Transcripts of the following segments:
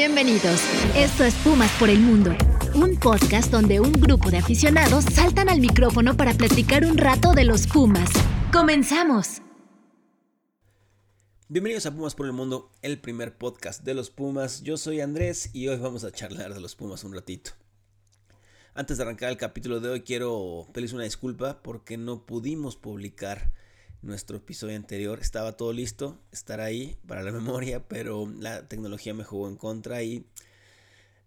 Bienvenidos. Esto es Pumas por el Mundo, un podcast donde un grupo de aficionados saltan al micrófono para platicar un rato de los Pumas. ¡Comenzamos! Bienvenidos a Pumas por el Mundo, el primer podcast de los Pumas. Yo soy Andrés y hoy vamos a charlar de los Pumas un ratito. Antes de arrancar el capítulo de hoy quiero pedirles una disculpa porque no pudimos publicar nuestro episodio anterior. Estaba todo listo, estar ahí para la memoria, pero la tecnología me jugó en contra y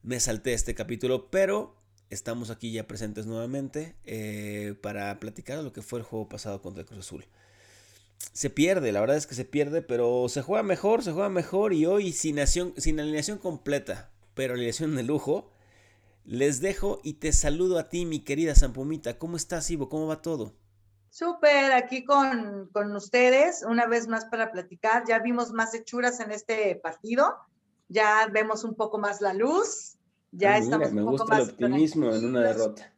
me salté este capítulo. Pero estamos aquí ya presentes nuevamente eh, para platicar de lo que fue el juego pasado contra el Cruz Azul. Se pierde, la verdad es que se pierde, pero se juega mejor, se juega mejor y hoy sin, sin alineación completa, pero alineación de lujo. Les dejo y te saludo a ti, mi querida Zampumita. ¿Cómo estás, Ivo? ¿Cómo va todo? Súper, aquí con, con, ustedes, una vez más para platicar. Ya vimos más hechuras en este partido, ya vemos un poco más la luz, ya ah, estamos me gusta el optimismo en una derrota.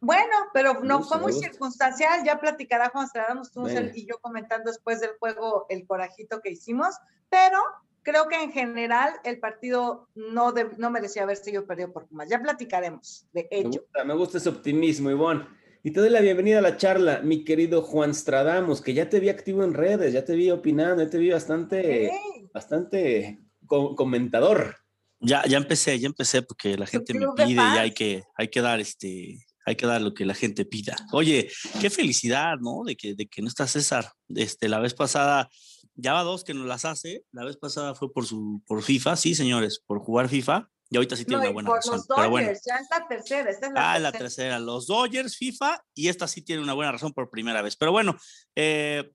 Bueno, pero no fue muy circunstancial, ya platicará Juan estuvimos él y yo comentando después del juego el corajito que hicimos, pero creo que en general el partido no, no merecía haber sido perdido por más. Ya platicaremos, de hecho. Me gusta, me gusta ese optimismo, Ivonne. Y te doy la bienvenida a la charla, mi querido Juan Stradamos, que ya te vi activo en redes, ya te vi opinando, ya te vi bastante, bastante comentador. Ya, ya empecé, ya empecé porque la gente me pide y hay que, hay que dar este, hay que dar lo que la gente pida. Oye, qué felicidad, ¿no? De que, de que no está César. Este, la vez pasada, ya va dos que nos las hace. La vez pasada fue por su, por FIFA, sí, señores, por jugar FIFA. Y ahorita sí tiene una buena razón. Los Dodgers, ya es la tercera. Esta es la ah, la tercera. Los Dodgers, FIFA, y esta sí tiene una buena razón por primera vez. Pero bueno, eh,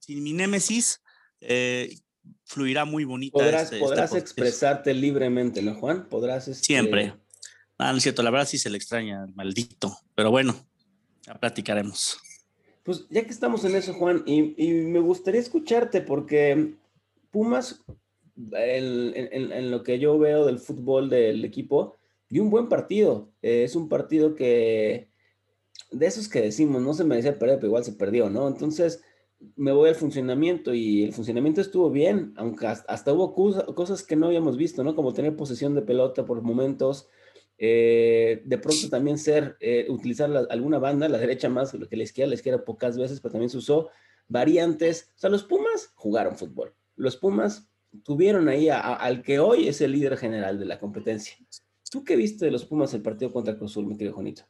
sin mi némesis, eh, fluirá muy bonita. Podrás, este, podrás expresarte libremente, ¿no, Juan? Podrás. Este... Siempre. Ah, no es cierto, la verdad sí se le extraña, maldito. Pero bueno, ya platicaremos. Pues ya que estamos en eso, Juan, y, y me gustaría escucharte porque Pumas en, lo que yo veo del fútbol del equipo, dio un buen partido. Eh, es un partido que, de esos que decimos, no se merecía perder, pero igual se perdió, ¿no? Entonces, me voy al funcionamiento y el funcionamiento estuvo bien, aunque hasta, hubo cosas que no habíamos visto, ¿no? Como tener posesión de pelota por momentos, eh, de pronto también ser, eh, utilizar alguna banda, la derecha más que la izquierda, la izquierda pocas veces, pero también se usó variantes. O sea, los Pumas jugaron fútbol. Los Pumas tuvieron ahí al que hoy es el líder general de la competencia. ¿Tú qué viste de los Pumas el partido contra Cruz Azul, mi querido Juanito?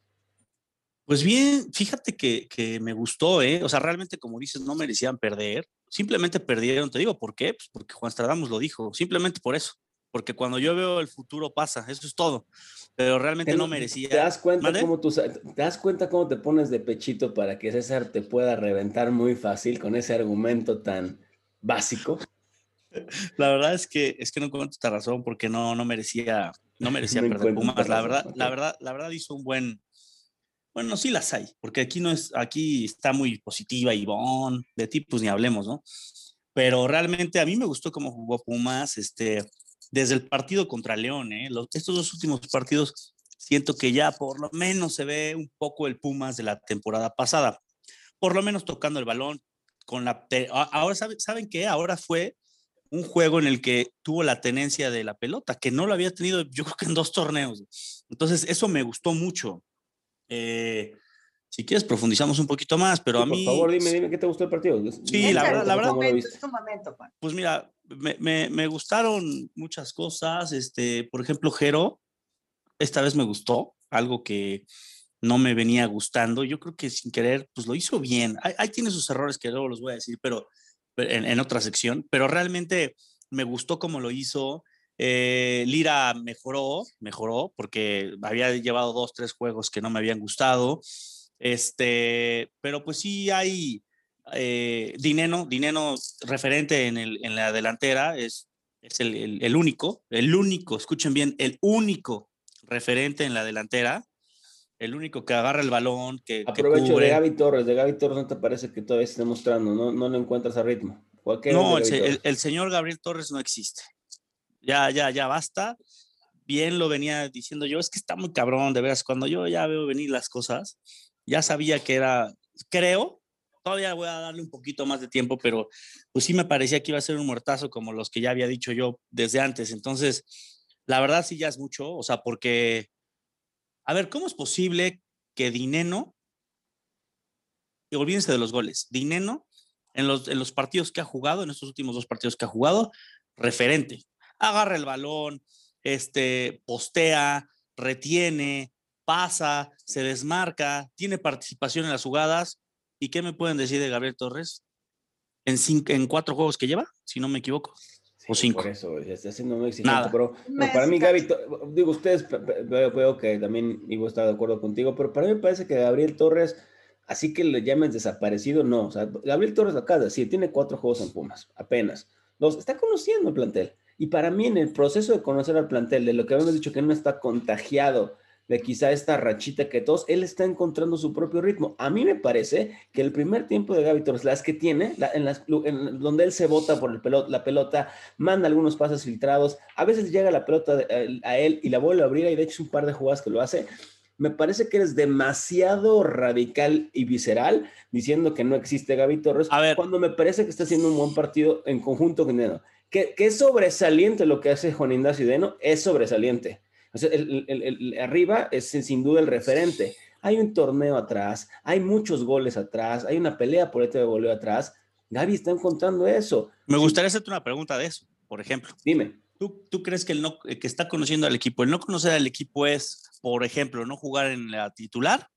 Pues bien, fíjate que, me gustó, ¿eh? O sea, realmente, como dices, no merecían perder. Simplemente perdieron, te digo, ¿por qué? Pues porque Juan Stradamos lo dijo, simplemente por eso. Porque cuando yo veo el futuro pasa, eso es todo. Pero realmente no merecía. ¿Te das, cuenta cómo tú, ¿Te das cuenta cómo te pones de pechito para que César te pueda reventar muy fácil con ese argumento tan básico? La verdad es que es que no encuentro esta razón porque no, no merecía, no merecía perder Pumas. La verdad, la verdad, la verdad hizo un buen. Bueno, sí las hay, porque aquí no es, aquí está muy positiva Ivonne, de tipos pues ni hablemos, ¿no? Pero realmente a mí me gustó cómo jugó Pumas, este, desde el partido contra León, ¿eh? estos dos últimos partidos siento que ya por lo menos se ve un poco el Pumas de la temporada pasada, por lo menos tocando el balón con la ahora saben, saben qué ahora fue un juego en el que tuvo la tenencia de la pelota, que no lo había tenido yo creo que en dos torneos. Entonces, eso me gustó mucho. Eh, si quieres, profundizamos un poquito más, pero a mí... Por favor, dime, dime, ¿qué te gustó el partido? Sí, la verdad, la verdad... Pues mira, me, me, me, gustaron muchas cosas. Este, por ejemplo, Jero, esta vez me gustó, algo que no me venía gustando. Yo creo que sin querer, pues lo hizo bien. Ahí, tiene sus errores que luego los voy a decir, pero en, otra sección, pero realmente me gustó cómo lo hizo. Eh, Lira mejoró, mejoró, porque había llevado dos, tres juegos que no me habían gustado. Este, pero pues sí hay eh, Dineno, Dineno referente en, el, en la delantera, es, es el, el, único, el único, escuchen bien, el único referente en la delantera el único que agarra el balón, que. Aprovecho de Gaby Torres. De Gaby Torres no te parece que todavía esté mostrando, no, no lo encuentras a ritmo. No, el, señor Gabriel Torres no existe. Ya, ya, ya basta. Bien lo venía diciendo yo, es que está muy cabrón, de veras. Cuando yo ya veo venir las cosas, ya sabía que era, creo, todavía voy a darle un poquito más de tiempo, pero pues sí me parecía que iba a ser un muertazo como los que ya había dicho yo desde antes. Entonces, La verdad sí ya es mucho, o sea, porque, a ver, ¿cómo es posible que Dineno, y olvídense de los goles, Dineno en los, partidos que ha jugado, en estos últimos dos partidos que ha jugado, referente, agarra el balón, este, postea, retiene, pasa, se desmarca, tiene participación en las jugadas. ¿Y qué me pueden decir de Gabriel Torres? En, cinco, en cuatro juegos que lleva, si no me equivoco. O cinco. Por eso, está haciendo muy exigente. Pero, para mí, Gaby, digo, ustedes, veo, que también Ivo está de acuerdo contigo, pero para mí me parece que Gabriel Torres, así que le llames desaparecido, no. O sea, Gabriel Torres acá, sí, tiene cuatro juegos en Pumas, apenas. Los está conociendo el plantel. Y para mí, en el proceso de conocer al plantel, de lo que habíamos dicho que no está contagiado de quizá esta rachita que todos, él está encontrando su propio ritmo. A mí me parece que el primer tiempo de Gaby Torres, las que tiene, en, las, donde él se bota por el pelota, la pelota, manda algunos pases filtrados, a veces llega la pelota a él y la vuelve a abrir, y de hecho es un par de jugadas que lo hace. Me parece que eres demasiado radical y visceral diciendo que no existe Gaby Torres, a ver. cuando me parece que está haciendo un buen partido en conjunto con Deno. Que, que es sobresaliente lo que hace Juan Indacio Deno, es sobresaliente el, arriba es sin duda el referente. Hay un torneo atrás, hay muchos goles atrás, hay una pelea por este de goleo atrás. Gaby está encontrando eso. Me gustaría hacerte una pregunta de eso, por ejemplo. Dime. ¿Tú, ¿Tú, crees que, el no, que está conociendo al equipo, el no conocer al equipo es, por ejemplo, no jugar en la titular?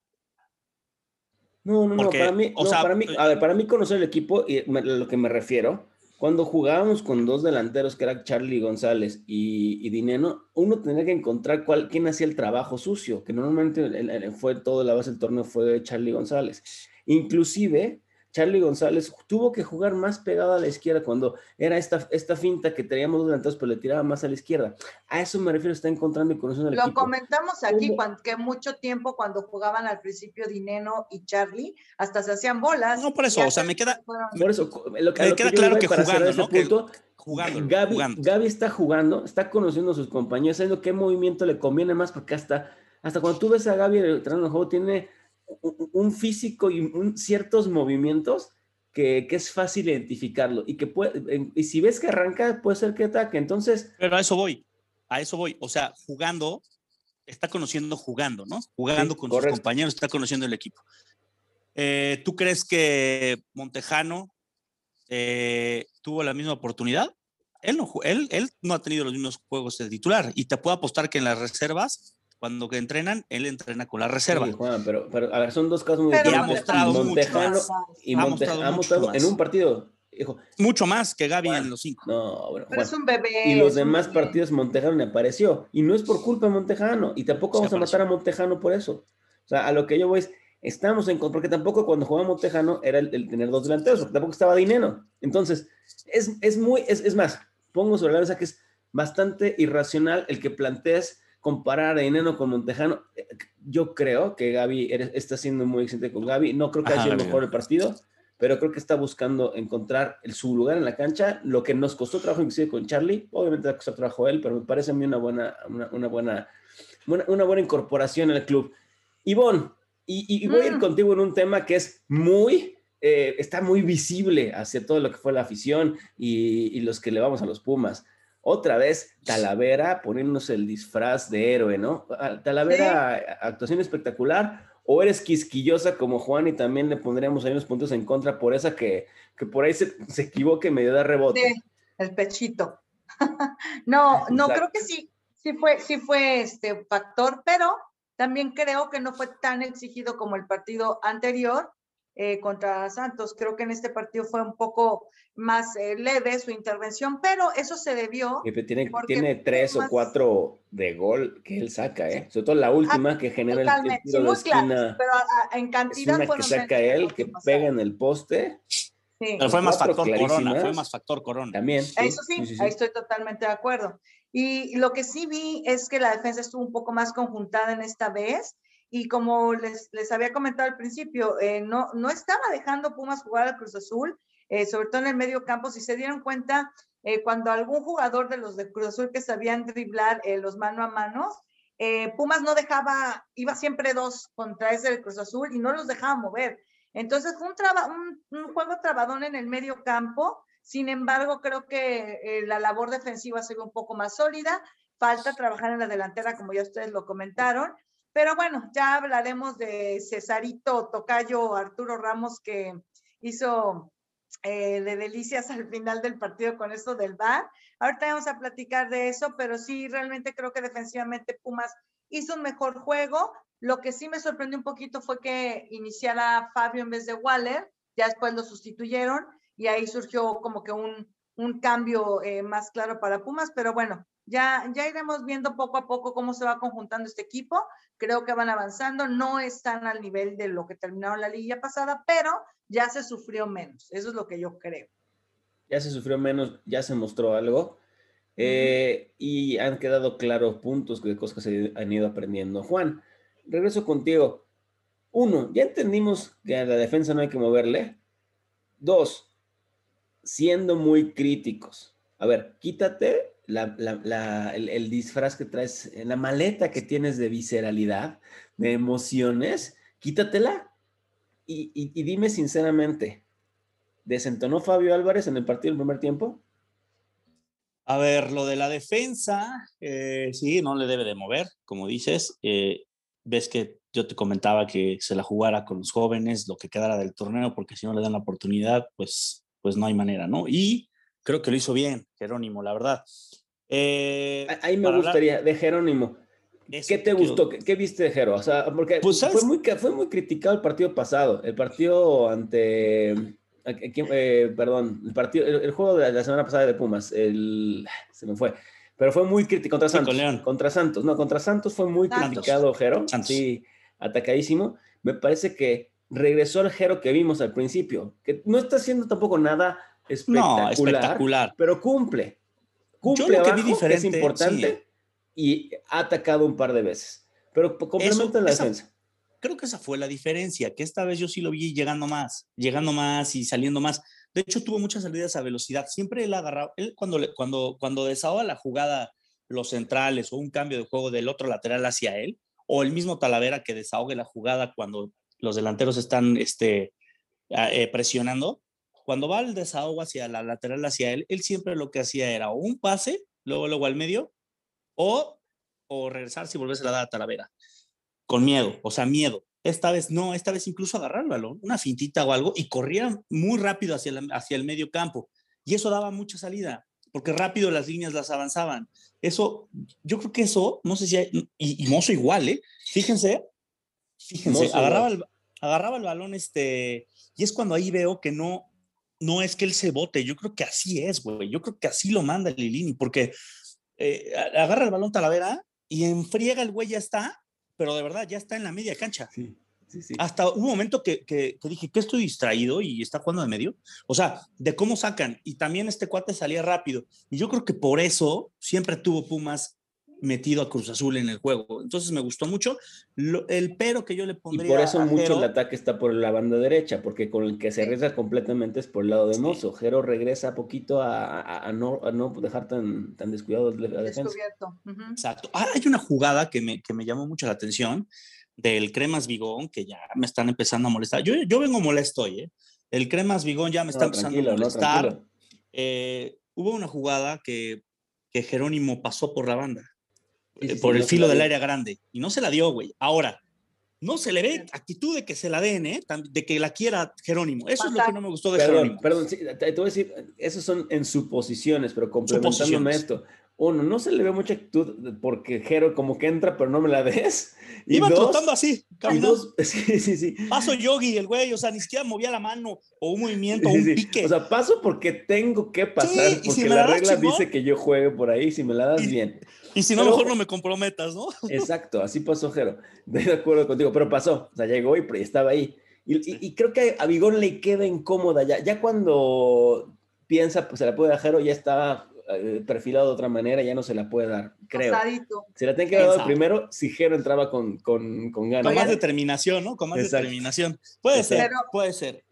No, no, no, para mí, para mí, a ver, para mí conocer el equipo, y lo que me refiero, cuando jugábamos con dos delanteros, que eran Charlie González y, Dineno, uno tenía que encontrar cuál, quién hacía el trabajo sucio, que normalmente fue todo la base del torneo fue Charlie González. Inclusive, Charlie González tuvo que jugar más pegado a la izquierda cuando era esta, esta finta que teníamos dos delanteros, pero le tiraba más a la izquierda. A eso me refiero, está encontrando y conociendo el Lo comentamos aquí, que mucho tiempo cuando jugaban al principio Dineno y Charlie, hasta se hacían bolas. No, por eso, o sea, me queda... Por eso, lo que, me queda claro que jugando, ¿no? Punto, jugando, Gaby, está jugando, está conociendo a sus compañeros, sabiendo qué movimiento le conviene más, porque hasta, hasta cuando tú ves a Gaby entrando en el juego, tiene un físico y ciertos movimientos que, es fácil identificarlo y que puede, y si ves que arranca, puede ser que ataque. Entonces. Pero a eso voy, a eso voy. O sea, jugando, está conociendo jugando, ¿no? Jugando con sus compañeros, está conociendo el equipo. Eh, ¿Tú crees que Montejano eh, tuvo la misma oportunidad? Él no, él, él no ha tenido los mismos juegos de titular y te puedo apostar que en las reservas cuando que entrenan, él entrena con la reserva. pero, pero, a ver, son dos casos muy diferentes. Ha mostrado Montejano y ha mostrado, en un partido. Hijo, mucho más que Gaby en los cinco. No, bueno, pero es un bebé. Y los demás partidos Montejano le apareció. Y no es por culpa de Montejano. Y tampoco vamos a matar a Montejano por eso. O sea, a lo que yo voy es, estamos en porque tampoco cuando jugaba Montejano era el, tener dos delanteros, porque tampoco estaba dinero. Entonces, es, es muy, es, es más, pongo sobre la mesa que es bastante irracional el que plantees comparar a Dineno con Montejano, eh, yo creo que Gaby está siendo muy excelente con Gaby. No creo que haya sido mejor el partido, pero creo que está buscando encontrar el, su lugar en la cancha. Lo que nos costó trabajo inclusive con Charlie, obviamente costó trabajo él, pero me parece a mí una buena, una, buena, una, buena incorporación al club. Ivonne, y, y, voy a ir mm. contigo en un tema que es muy, eh, está muy visible hacia todo lo que fue la afición y, y los que le vamos a los Pumas otra vez Talavera poniéndose el disfraz de héroe, ¿no? Ah, Talavera, actuación espectacular, o eres quisquillosa como Juan y también le pondríamos ahí unos puntos en contra por esa que, que por ahí se, se equivoque y medio da rebote. Sí, el pechito. no, no, creo que sí, sí fue, sí fue este factor, pero también creo que no fue tan exigido como el partido anterior eh, contra Santos. Creo que en este partido fue un poco más eh, leve su intervención, pero eso se debió. Tiene, tiene tres o cuatro de gol que él saca, ¿eh? Sobre todo la última ah, que genera el, tiro de esquina. pero en cantidad. Es una que saca él, que pega en el poste. Sí. Pero fue más factor corona, fue más factor corona. También. Eso sí, ahí estoy totalmente de acuerdo. Y lo que sí vi es que la defensa estuvo un poco más conjuntada en esta vez y como les, les había comentado al principio, eh, no, no estaba dejando Pumas jugar al Cruz Azul, eh, sobre todo en el medio campo, si se dieron cuenta, eh, cuando algún jugador de los de Cruz Azul que sabían driblar los mano a mano, Pumas no dejaba, iba siempre dos contra ese del Cruz Azul y no los dejaba mover. Entonces fue un, un, un juego trabadón en el medio campo, sin embargo, creo que la labor defensiva se ve un poco más sólida falta trabajar en la delantera, como ya ustedes lo comentaron. Pero bueno, ya hablaremos de Cesarito Tocayo Arturo Ramos que hizo eh, de delicias al final del partido con esto del VAR. Ahorita vamos a platicar de eso, pero sí, realmente creo que defensivamente Pumas hizo un mejor juego. Lo que sí me sorprendió un poquito fue que iniciara Fabio en vez de Waller, ya después lo sustituyeron y ahí surgió como que un, un cambio eh, más claro para Pumas, pero bueno, ya, ya iremos viendo poco a poco cómo se va conjuntando este equipo. Creo que van avanzando, no están al nivel de lo que terminaron la liga pasada, pero ya se sufrió menos. Eso es lo que yo creo. Ya se sufrió menos, ya se mostró algo. Eh, y han quedado claros puntos de cosas que se han ido aprendiendo. Juan, regreso contigo. Uno, ya entendimos que a la defensa no hay que moverle. Dos, siendo muy críticos. A ver, quítate el, disfraz que traes, la maleta que tienes de visceralidad, de emociones, quítatela y, dime sinceramente, ¿desentonó Fabio Álvarez en el partido del primer tiempo? A ver, lo de la defensa, eh, sí, no le debe de mover, como dices. Eh, ves que yo te comentaba que se la jugara con los jóvenes, lo que quedara del torneo, porque si no le dan la oportunidad, pues, pues no hay manera, ¿no? Y creo que lo hizo bien, Jerónimo, la verdad. Eh, Ahí me gustaría, de Jerónimo, ¿Qué te gustó? ¿Qué, viste de Jero? O sea, porque pues, fue, muy, fue muy criticado el partido pasado, el partido ante, eh, perdón, el partido, el, juego de la semana pasada de Pumas, el, se me fue, pero fue muy criticado contra Santos. contra Santos, no, contra Santos fue muy criticado Jero, sí, atacadísimo. Me parece que regresó el Jero que vimos al principio, que no está haciendo tampoco nada espectacular, espectacular. pero cumple. Cumple Yo vi diferente, es importante y ha atacado un par de veces. Pero complementa la defensa. Creo que esa fue la diferencia, que esta vez yo sí lo vi llegando más, llegando más y saliendo más. De hecho, tuvo muchas salidas a velocidad. Siempre él agarraba, él cuando, cuando, cuando desahoga la jugada, los centrales o un cambio de juego del otro lateral hacia él, o el mismo Talavera que desahogue la jugada cuando los delanteros están este, eh, presionando, cuando va el desahogo hacia la lateral hacia él, él siempre lo que hacía era un pase, luego, luego al medio, o, o regresar si volverse a dar a Talavera. Con miedo, o sea, miedo. Esta vez no, esta vez incluso agarrar el balón, una fintita o algo, y corría muy rápido hacia el, hacia el medio campo. Y eso daba mucha salida, porque rápido las líneas las avanzaban. Eso, yo creo que eso, no sé si hay, y, y Mozo igual, ¿eh? Fíjense, fíjense, agarraba el, agarraba el balón, este, y es cuando ahí veo que no, no es que él se bote, yo creo que así es, güey, yo creo que así lo manda Lilini, porque eh, agarra el balón Talavera y enfriega el güey ya está, pero de verdad ya está en la media cancha. Sí, sí, sí. Hasta un momento que, que, que, dije que estoy distraído y está jugando de medio. O sea, de cómo sacan. Y también este cuate salía rápido. Y yo creo que por eso siempre tuvo Pumas metido a Cruz Azul en el juego. Entonces me gustó mucho. el pero que yo le pondría. Y por eso mucho el ataque está por la banda derecha, porque con el que se arriesga completamente es por el lado de Mozo. Jero regresa poquito a, no, no, dejar tan, tan descuidado la defensa. Exacto. Ah, hay una jugada que me, que me llamó mucho la atención del Cremas Vigón, que ya me están empezando a molestar. Yo, yo vengo molesto hoy, ¿eh? El Cremas Vigón ya me está empezando a molestar. Eh, hubo una jugada que, que Jerónimo pasó por la banda eh, por el filo del área grande. Y no se la dio, güey. Ahora, no se le ve actitud de que se la den, ¿eh? De que la quiera Jerónimo. Eso es lo que no me gustó de Jerónimo. Perdón, te, voy a decir, esos son en suposiciones, pero complementándome esto. Uno, no se le ve mucha actitud porque Jero como que entra, pero no me la des. Y Iba trotando así, caminando. sí, sí, sí. Paso yogi, el güey, o sea, ni siquiera movía la mano o un movimiento o un pique. O sea, paso porque tengo que pasar, porque la, regla dice que yo juegue por ahí, si me la das bien. Y si no, mejor no me comprometas, ¿no? Exacto, así pasó Jero. Estoy de acuerdo contigo, pero pasó. O sea, llegó y estaba ahí. Y, creo que a Vigón le queda incómoda ya. Ya cuando piensa, pues se la puede dar Jero, ya está eh, perfilado de otra manera, ya no se la puede dar, creo. Se la tiene que dar primero si Jero entraba con, con, con ganas. Con más determinación, ¿no? Con más determinación. Puede ser, puede ser.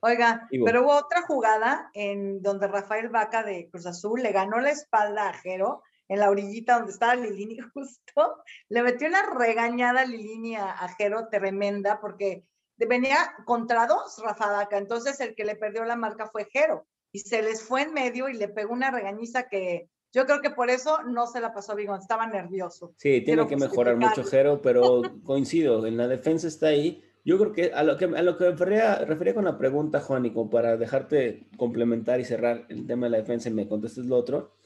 Oiga, pero hubo otra jugada en donde Rafael Vaca de Cruz Azul le ganó la espalda a Jero en la orillita donde estaba Lilini justo, le metió una regañada a Lilini a, Jero tremenda porque venía contra dos Rafa Vaca, entonces el que le perdió la marca fue Jero y se les fue en medio y le pegó una regañiza que Yo creo que por eso no se la pasó a Bigón, estaba nervioso. Sí, tiene que mejorar mucho Jero, pero coincido, en la defensa está ahí. Yo creo que a lo que, a lo que refería, refería con la pregunta, Juan, y como para dejarte complementar y cerrar el tema de la defensa y me contestes lo otro,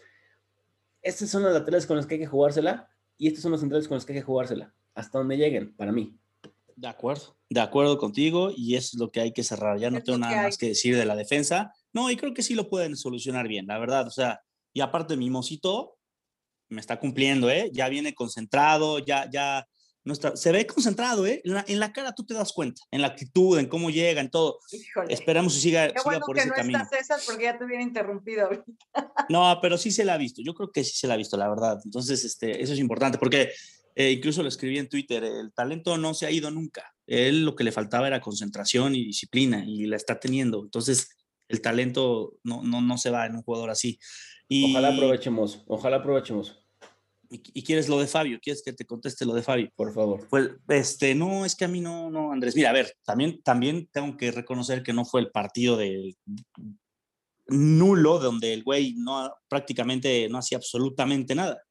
estas son las laterales con las que hay que jugársela y estos son los centrales con los que hay que jugársela, hasta donde lleguen, para mí. De acuerdo, de acuerdo contigo y eso es lo que hay que cerrar. Ya no tengo nada más que decir de la defensa. No, y creo que sí lo pueden solucionar bien, la verdad. O sea, y aparte, mi mocito me está cumpliendo, ¿eh? Ya viene concentrado, ya, ya, no está, se ve concentrado, ¿eh? En la, cara tú te das cuenta, en la actitud, en cómo llega, en todo. Esperamos que siga, Qué bueno por que ese no camino. Estás porque ya te hubiera interrumpido No, pero sí se la ha visto, yo creo que sí se la ha visto, la verdad. Entonces, este, eso es importante, porque eh, incluso lo escribí en Twitter, el talento no se ha ido nunca. Él lo que le faltaba era concentración y disciplina, y la está teniendo. Entonces, el talento no, no, no se va en un jugador así. Ojalá aprovechemos, ojalá aprovechemos. Y, quieres lo de Fabio, quieres que te conteste lo de Fabio. Por favor. Pues, este, no, es que a mí no, no, Andrés. Mira, a ver, también, también tengo que reconocer que no fue el partido de nulo, donde el güey no, prácticamente no hacía absolutamente nada.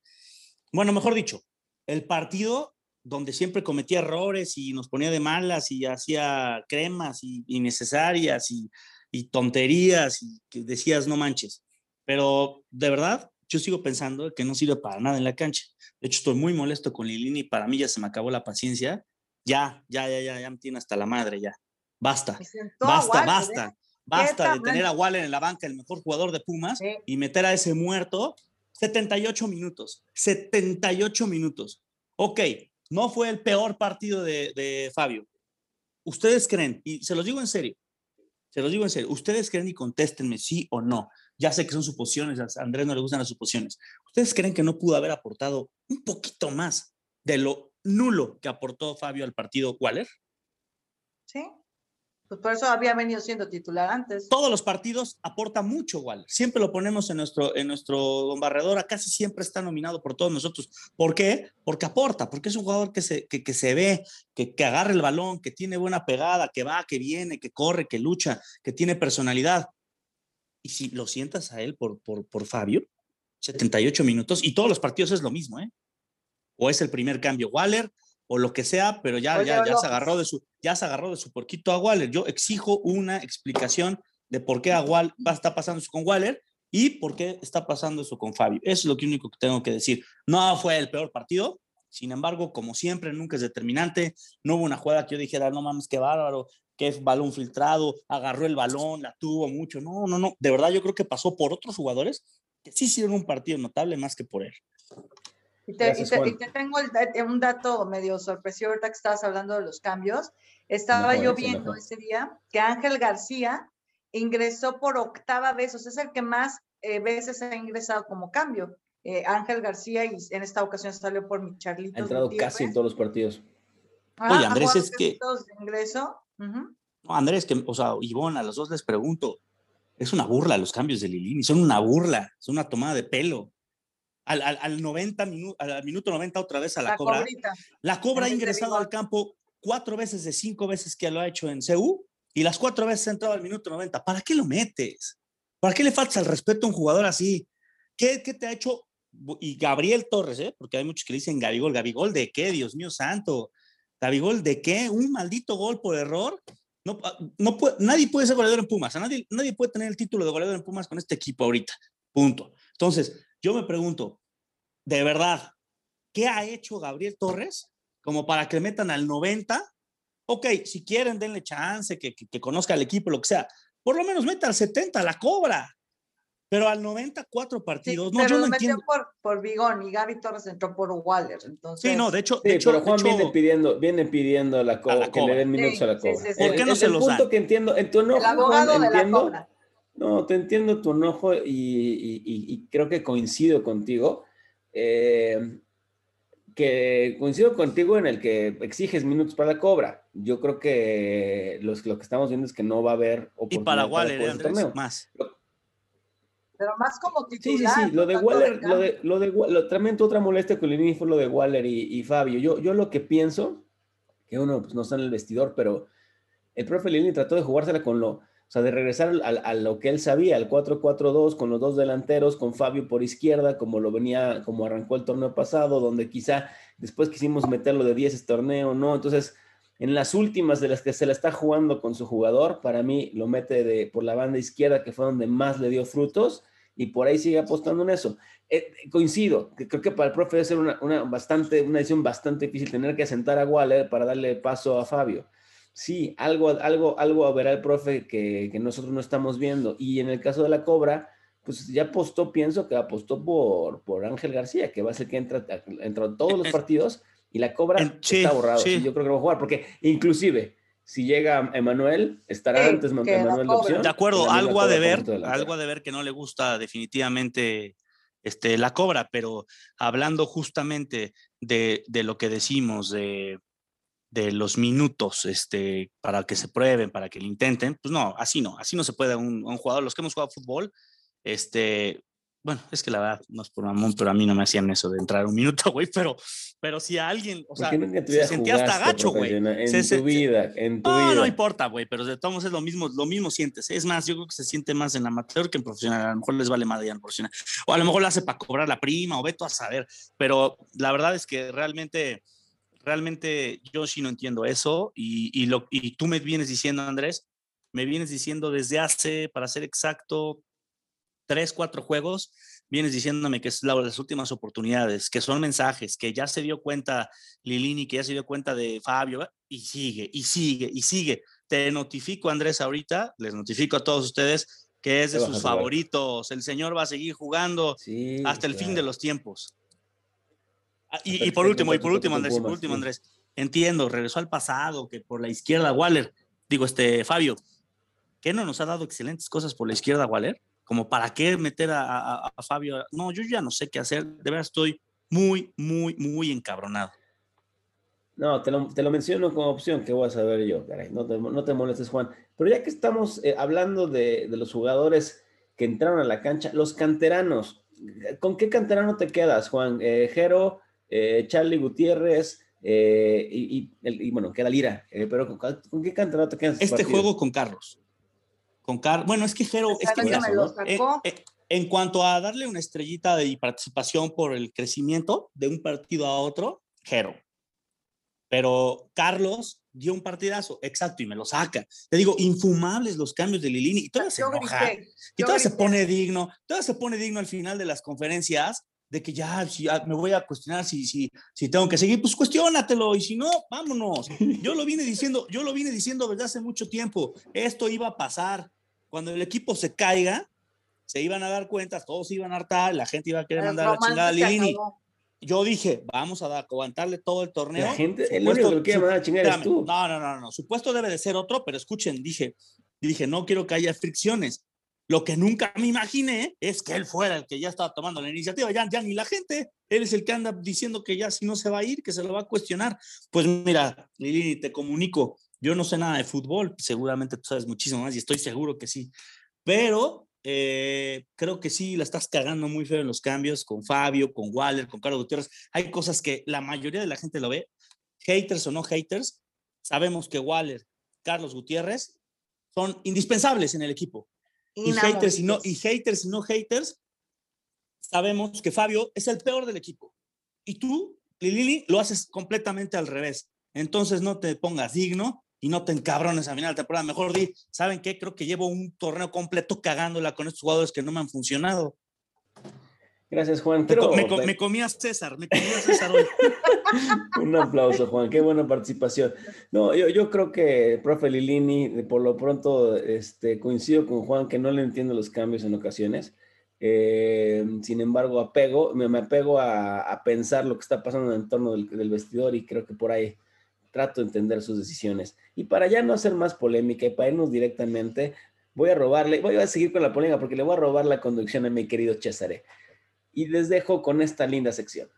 Bueno, mejor dicho, el partido donde siempre cometía errores y nos ponía de malas y hacía cremas y, innecesarias y, y tonterías y que decías, no manches. Pero de verdad, yo sigo pensando que no sirve para nada en la cancha. De hecho, estoy muy molesto con Lilini y para mí ya se me acabó la paciencia. Ya, ya, ya, ya, ya me tiene hasta la madre ya. Basta, basta, basta, ¿eh? basta de tener a Waller en la banca, el mejor jugador de Pumas, y meter a ese muerto 78 minutos. 78 minutos. Ok, no fue el peor partido de, de Fabio. ¿Ustedes creen? Y se los digo en serio. Se los digo en serio. ¿Ustedes creen y contéstenme sí o no? Ya sé que son suposiciones, a Andrés no le gustan las suposiciones. ¿Ustedes creen que no pudo haber aportado un poquito más de lo nulo que aportó Fabio al partido Waller? Sí, pues por eso había venido siendo titular antes. Todos los partidos aporta mucho Waller. Siempre lo ponemos en nuestro, en nuestro bombardeador. Casi siempre está nominado por todos nosotros. ¿Por qué? Porque aporta, porque es un jugador que se, que, que se ve, que, que agarra el balón, que tiene buena pegada, que va, que viene, que corre, que lucha, que tiene personalidad. Y si lo sientas a él por, por, por Fabio, 78 minutos, y todos los partidos es lo mismo, ¿eh? O es el primer cambio Waller, o lo que sea, pero ya, ya, ya, se agarró de su, ya se agarró de su porquito a Waller. Yo exijo una explicación de por qué a Waller, está pasando eso con Waller y por qué está pasando eso con Fabio. Eso es lo único que tengo que decir. No fue el peor partido, sin embargo, como siempre, nunca es determinante. No hubo una jugada que yo dijera, no mames, qué bárbaro, que es balón filtrado, agarró el balón, la tuvo mucho. No, no, no. De verdad, yo creo que pasó por otros jugadores que sí hicieron un partido notable más que por él. Y te, tengo un dato medio sorpresivo ahorita que estabas hablando de los cambios. Estaba yo viendo ese día que Ángel García ingresó por octava vez, o sea, es el que más eh, veces ha ingresado como cambio. Eh, Ángel García y en esta ocasión salió por mi Charlito. Ha entrado casi en todos los partidos. Oye, ah, Andrés, es que... De ingreso. No, Andrés, que, o sea, Ivonne, a los dos les pregunto, es una burla los cambios de Lilini, son una burla, es una tomada de pelo. Al, al, 90 minuto, al minuto 90 otra vez a la, cobra. La cobra ha ingresado al campo cuatro veces de cinco veces que lo ha hecho en CU y las cuatro veces ha entrado al minuto 90. ¿Para qué lo metes? ¿Para qué le falta el respeto a un jugador así? ¿Qué, qué te ha hecho? Y Gabriel Torres, ¿eh? porque hay muchos que le dicen Gabigol. ¿Gabigol de qué? Dios mío santo. Gabigol, ¿de qué? ¿Un maldito gol por error? No, ah, no puede, nadie puede ser goleador en Pumas. nadie, nadie puede tener el título de goleador en Pumas con este equipo ahorita. Punto. Entonces, yo me pregunto, de verdad, ¿qué ha hecho Gabriel Torres como para que le metan al 90? Ok, si quieren, denle chance, que, que, que conozca el equipo, lo que sea. Por lo menos meta al 70, la cobra. Pero al 94 partidos, no, yo no entiendo. Por, por Bigón y Gaby Torres entró por Waller. Entonces... Sí, no, de hecho. de hecho, pero Juan viene pidiendo, viene pidiendo la cobra, que le den minutos a la cobra. ¿Por qué no se los punto que entiendo, en tu enojo, el abogado de la cobra. No, te entiendo tu enojo y, y, y, creo que coincido contigo. Eh, que coincido contigo en el que exiges minutos para la cobra. Yo creo que los, lo que estamos viendo es que no va a haber oportunidad y para Waller, para Andrés, torneo. más pero más como titular. Sí, sí, sí, lo de Waller, lo de, lo de, lo, también otra molestia con el fue lo de Waller y, y, Fabio. Yo, yo lo que pienso, que uno pues, no está en el vestidor, pero el profe Lini trató de jugársela con lo, O sea, de regresar a, lo que él sabía, al 4-4-2, con los dos delanteros, con Fabio por izquierda, como lo venía, como arrancó el torneo pasado, donde quizá después quisimos meterlo de 10 este torneo, ¿no? Entonces, en las últimas de las que se la está jugando con su jugador, para mí lo mete de, por la banda izquierda, que fue donde más le dio frutos, y por ahí sigue apostando en eso. Eh, coincido, que creo que para el profe debe ser una, una, bastante, una decisión bastante difícil tener que sentar a Waller para darle paso a Fabio sí, algo, algo, algo verá el profe que, nosotros no estamos viendo. Y en el caso de la Cobra, pues ya apostó, pienso que apostó por, por Ángel García, que va a ser que entra, entra en todos los partidos y la Cobra está borrado. yo creo que va a jugar, porque inclusive si llega Emanuel, estará antes Emanuel de opción. De acuerdo, algo a de ver, algo a de ver que no le gusta definitivamente este, la Cobra, pero hablando justamente de, de lo que decimos, de de los minutos este, para que se prueben, para que lo intenten, pues no, así no, así no se puede un, un jugador. Los que hemos jugado fútbol, este, bueno, es que la verdad no es por mamón, pero a mí no me hacían eso de entrar un minuto, güey, pero, pero si a alguien, o sea, se sentía hasta gacho, güey. En tu vida, en tu no, vida. No importa, güey, pero de todos es lo mismo, lo mismo sientes. Es más, yo creo que se siente más en amateur que en profesional. A lo mejor les vale más en profesional. O a lo mejor lo hace para cobrar la prima, o veto a saber. Pero la verdad es que realmente realmente yo sí no entiendo eso y, lo, y tú me vienes diciendo, Andrés, me vienes diciendo desde hace, para ser exacto, tres, cuatro juegos, vienes diciéndome que es la, las últimas oportunidades, que son mensajes, que ya se dio cuenta Lilini, que ya se dio cuenta de Fabio, y sigue, y sigue, y sigue. Te notifico, Andrés, ahorita, les notifico a todos ustedes que es de sus favoritos. El señor va a seguir jugando hasta el fin de los tiempos. Ah, y, por último, y por último, Andrés, y por último, Andrés, entiendo, regresó al pasado, que por la izquierda Waller, digo, este, Fabio, ¿qué no nos ha dado excelentes cosas por la izquierda Waller? Como para qué meter a, Fabio. No, yo ya no sé qué hacer, de verdad estoy muy, muy, muy encabronado. No, te lo, menciono como opción, que voy a saber yo, caray, no te, molestes, Juan. Pero ya que estamos eh, hablando de, los jugadores que entraron a la cancha, los canteranos, ¿con qué canterano te quedas, Juan? Eh, Jero, eh, Charlie Gutiérrez eh, y, bueno, queda Lira. Eh, pero ¿con, qué canterano te quedas? Este juego con Carlos. Con Carlos. Bueno, es que Jero. Es que en, cuanto a darle una estrellita de participación por el crecimiento de un partido a otro, Jero. Pero Carlos dio un partidazo, exacto, y me lo saca. Te digo, infumables los cambios de Lilini, y todavía se enoja, y todavía se pone digno, todavía se pone digno al final de las conferencias, de que ya, si me voy a cuestionar si, si, si tengo que seguir, pues cuestionatelo y si no, vámonos. Yo lo vine diciendo, yo lo vine diciendo desde hace mucho tiempo, esto iba a pasar. Cuando el equipo se caiga, se iban a dar cuenta, todos iban a hartar, la gente iba a querer mandar a la chingada a Lilini. Yo dije, vamos a aguantarle todo el torneo. La gente, el único que quiere mandar a chingar es tú. No, no, no, no, supuesto debe de ser otro, pero escuchen, dije, dije, no quiero que haya fricciones. Lo que nunca me imaginé es que él fuera el que ya estaba tomando la iniciativa, ya, ya ni la gente, él es el que anda diciendo que ya si no se va a ir, que se lo va a cuestionar. Pues mira, Lili, te comunico, yo no sé nada de fútbol, seguramente tú sabes muchísimo más y estoy seguro que sí, pero eh, creo que sí, la estás cagando muy feo en los cambios con Fabio, con Waller, con Carlos Gutiérrez. Hay cosas que la mayoría de la gente lo ve, haters o no haters, sabemos que Waller, Carlos Gutiérrez son indispensables en el equipo y haters y, no, y haters y no haters, sabemos que Fabio es el peor del equipo. Y tú, Lili, lo haces completamente al revés. Entonces no te pongas digno y no te encabrones a final de temporada. Mejor di, ¿saben qué? Creo que llevo un torneo completo cagándola con estos jugadores que no me han funcionado. Gracias, Juan. me, comí a César, me comí a César hoy. Un aplauso, Juan. Qué buena participación. No, yo, yo creo que profe Lilini, por lo pronto, este, coincido con Juan que no le entiendo los cambios en ocasiones. Eh, sin embargo, apego, me, me apego a, pensar lo que está pasando en el entorno del, del, vestidor y creo que por ahí trato de entender sus decisiones. Y para ya no hacer más polémica y para irnos directamente, voy a robarle, voy a seguir con la polémica porque le voy a robar la conducción a mi querido Cesare y les dejo con esta linda sección.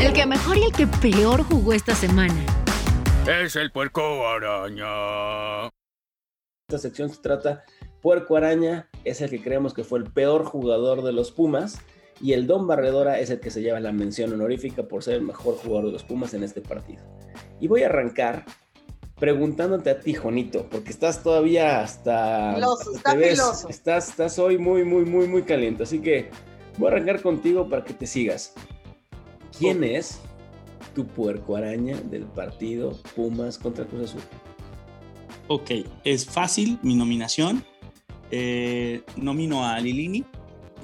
El que mejor y el que peor jugó esta semana. Es el puerco araña. Esta sección se trata Puerco Araña es el que creemos que fue el peor jugador de los Pumas y el Don Barredora es el que se lleva la mención honorífica por ser el mejor jugador de los Pumas en este partido. Y voy a arrancar preguntándote a ti, Jonito, porque estás todavía hasta... Filoso, está filoso. Estás, estás hoy muy, muy, muy, muy caliente. Así que voy a arrancar contigo para que te sigas. ¿Quién es tu puerco araña del partido Pumas contra Cruz Azul? Ok, es fácil mi nominación. Eh, nomino a Lilini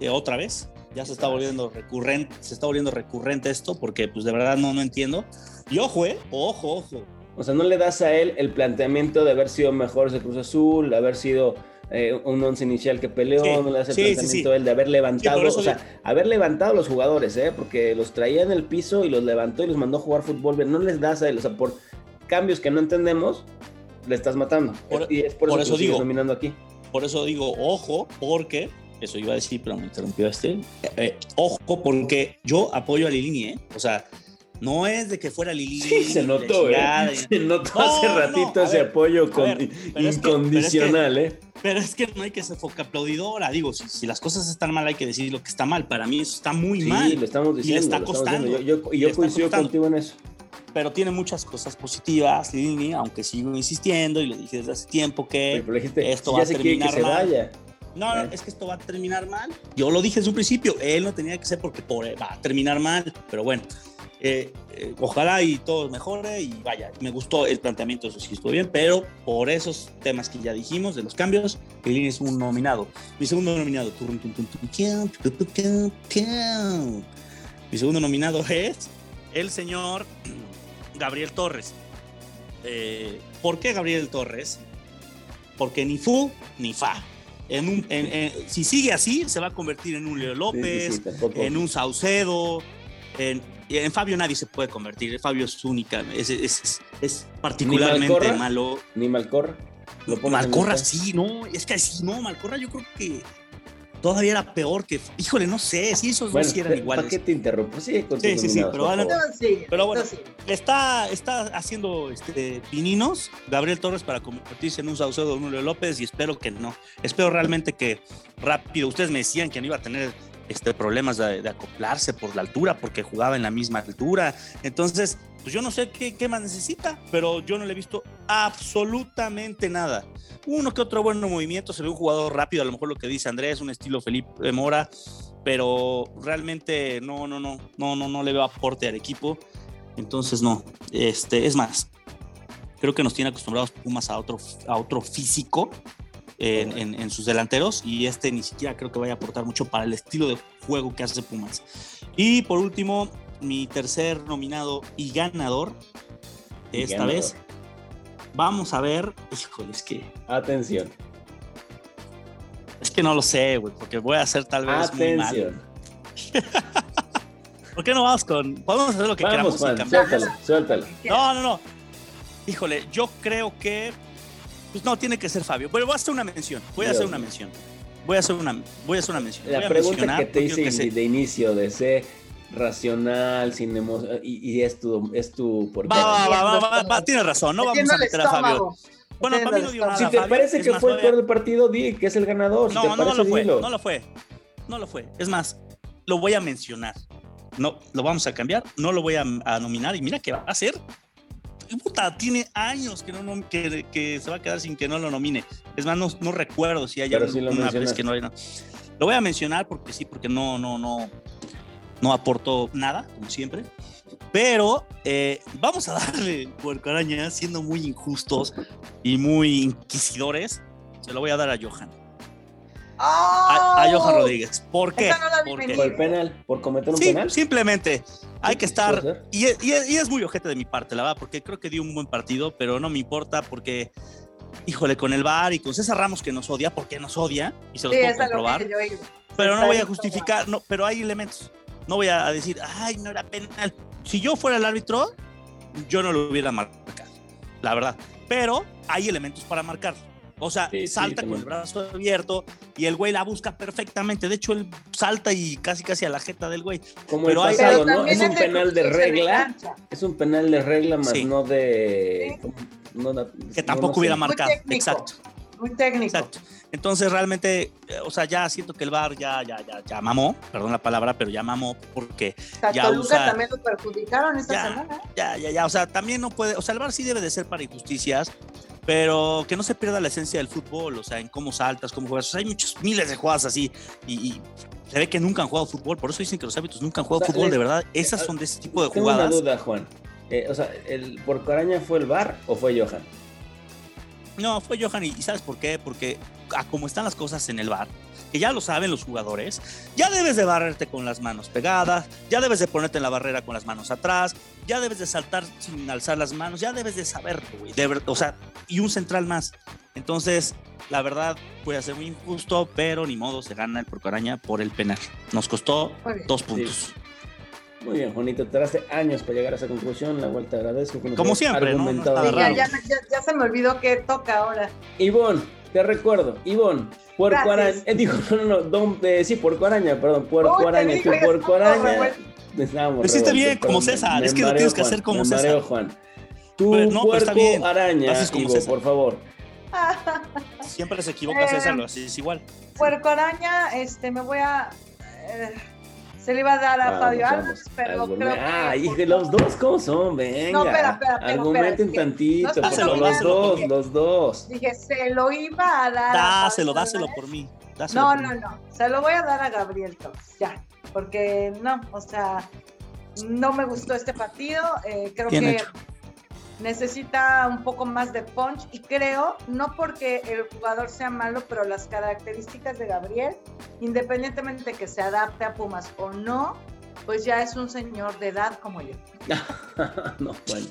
eh, otra vez. Ya se está volviendo recurrente, se está volviendo recurrente esto porque pues de verdad no, no entiendo. Y ojo, eh, ojo, ojo. O sea, no le das a él el planteamiento de haber sido mejor de Cruz Azul, de haber sido eh, un once inicial que peleó, no le das el planteamiento él de haber levantado, o sea, haber levantado a los jugadores, ¿eh? porque los traía en el piso y los levantó y los mandó a jugar fútbol. No les das a él, o sea, por cambios que no entendemos, le estás matando. y es por, eso, digo, nominando aquí. Por eso digo, ojo, porque eso iba a decir, pero me interrumpió este. Eh, ojo, porque yo apoyo a Lilini, ¿eh? O sea, no es de que fuera Lilini. Sí, se notó, ¿eh? Se notó hace ratito ese apoyo incondicional, ¿eh? Pero es que no hay que ser foca aplaudidora. Digo, si, las cosas están mal, hay que decir lo que está mal. Para mí eso está muy mal. Sí, lo estamos diciendo. Y le está costando. Yo, yo, coincido contigo en eso. Pero tiene muchas cosas positivas, Lilini, aunque sigo insistiendo y lo dije desde hace tiempo que esto va a terminar que mal. No, no, es que esto va a terminar mal. Yo lo dije en su principio, él no tenía que ser porque va a terminar mal, pero bueno, eh, eh, ojalá y todo mejore y vaya, me gustó el planteamiento, eso sí estuvo bien, pero por esos temas que ya dijimos de los cambios, Pelín es un nominado. Mi segundo nominado, mi segundo nominado es el señor Gabriel Torres. Eh, ¿Por qué Gabriel Torres? Porque ni fu ni fa si sigue así, se va a convertir en un Leo López, en un Saucedo, en, en, Fabio nadie se puede convertir. Fabio es única, es, es, es particularmente malo. Ni Malcorra. Malcorra sí, no, es que sí, no, Malcorra yo creo que todavía era peor que. Híjole, no sé, si esos dos eran iguales. ¿Para qué te interrumpo? Sí, sí, sí, sí, pero, pero bueno, está, está haciendo este, pininos Gabriel Torres para convertirse en un Saucedo de Julio López y espero que no. Espero realmente que rápido. Ustedes me decían que no iba a tener este, problemas de, acoplarse por la altura, porque jugaba en la misma altura. Entonces, pues yo no sé qué, qué, más necesita, pero yo no le he visto absolutamente nada. Uno que otro buen movimiento, se ve un jugador rápido, a lo mejor lo que dice Andrés, un estilo Felipe Mora, pero realmente no, no, no, no, no, no le veo aporte al equipo. Entonces, no, este, es más, creo que nos tiene acostumbrados Pumas a otro, a otro físico en, en, sus delanteros y este ni siquiera creo que vaya a aportar mucho para el estilo de juego que hace Pumas. Y por último, mi tercer nominado y ganador, esta vez, vamos a ver, híjole, es que... Atención. Es que no lo sé, güey, porque voy a hacer tal vez Atención. ¿Por qué no vamos con... Podemos hacer lo que vamos, queramos. suéltalo, suéltalo. No, no, no. Híjole, yo creo que pues no, tiene que ser Fabio. Pero voy a hacer una mención. Voy a hacer una mención. Voy a hacer una, voy a hacer una mención. La pregunta que te hice de inicio de ser racional, sin emoción, y, es tu, es tu por va, va, va, va, tienes razón, no vamos a meter a Fabio. Bueno, para mí no dio nada. Si te parece que fue el peor del partido, di que es el ganador. No, no, lo fue, no lo fue. No lo fue. Es más, lo voy a mencionar. No, lo vamos a cambiar, no lo voy a, a nominar y mira que va a ser puta, tiene años que, no, que, que, se va a quedar sin que no lo nomine. Es más, no, recuerdo si hay alguna vez que no, no. Lo voy a mencionar porque sí, porque no, no, no, no aportó nada, como siempre. Pero eh, vamos a darle, Puerco Araña, siendo muy injustos y muy inquisidores, se lo voy a dar a Johan. A, Johan Rodríguez. ¿Por qué? por el penal, por cometer un penal. Simplemente hay que estar. Y, es muy ojete de mi parte, la verdad, porque creo que dio un buen partido, pero no me importa porque, híjole, con el VAR y con César Ramos que nos odia, porque nos odia, y se los puedo comprobar. Pero no voy a justificar, no, pero hay elementos. No voy a decir, ay, no era penal. Si yo fuera el árbitro, yo no lo hubiera marcado, la verdad. Pero hay elementos para marcarlo. O sea, salta con el brazo abierto y el güey la busca perfectamente. De hecho, él salta y casi casi a la jeta del güey. Como pero el pasado, ¿no? Es un penal de regla. Es un penal de regla más no de... que tampoco hubiera marcado. Exacto. muy técnico. Exacto. Entonces realmente, eh, o sea, ya siento que el bar ya, ya, ya, ya mamó, perdón la palabra, pero ya mamó porque ya usa... también lo perjudicaron esta semana. Ya, ya, ya, o sea, también no puede, o sea, el bar sí debe de ser para injusticias, pero que no se pierda la esencia del fútbol, o sea, en cómo saltas, cómo juegas. O sea, hay muchos miles de jugadas así y, se ve que nunca han jugado fútbol, por eso dicen que los hábitos nunca han jugado fútbol, de verdad. Esas son de ese tipo de jugadas. Tengo una duda, Juan. Eh, o sea, ¿el por Caraña fue el bar o fue Johan? No, fue Johan y ¿sabes por qué? Porque a como están las cosas en el bar, que ya lo saben los jugadores, ya debes de barrerte con las manos pegadas, ya debes de ponerte en la barrera con las manos atrás, ya debes de saltar sin alzar las manos, ya debes de saberlo, güey. o sea, y un central más. Entonces, la verdad, puede ser muy injusto, pero ni modo, se gana el Porcaraña por el penal. Nos costó dos puntos. Muy bien, Juanito, hace años para llegar a esa conclusión, la vuelta agradezco. Como siempre, ¿no? ya, se me olvidó que toca ahora. Ivonne, te recuerdo, Ivonne, puerco araña, eh, digo, no, no, no, eh, sí, puerco araña, perdón, puerco araña, tu puerco araña. Lo hiciste bien, como César, es que lo tienes que hacer como César. Mareo, Juan. Tu no, puerco araña, Ivo, por favor. Siempre se equivoca César, lo es igual. Puerco araña, este, me voy a... Eh, se le iba a dar a Fabio Álvarez, pero creo que... Ah, y los dos, ¿cómo son? Venga. No, espera, espera, Argumenten tantito, los dos, los dos. Dije, se lo iba a dar Dáselo, dáselo por mí. no, no, no, se lo voy a dar a Gabriel Torres, ya. Porque no, o sea, no me gustó este partido. Eh, creo que necesita un poco más de punch y creo, no porque el jugador sea malo, pero las características de Gabriel, independientemente de que se adapte a Pumas o no, pues ya es un señor de edad como yo. no, bueno,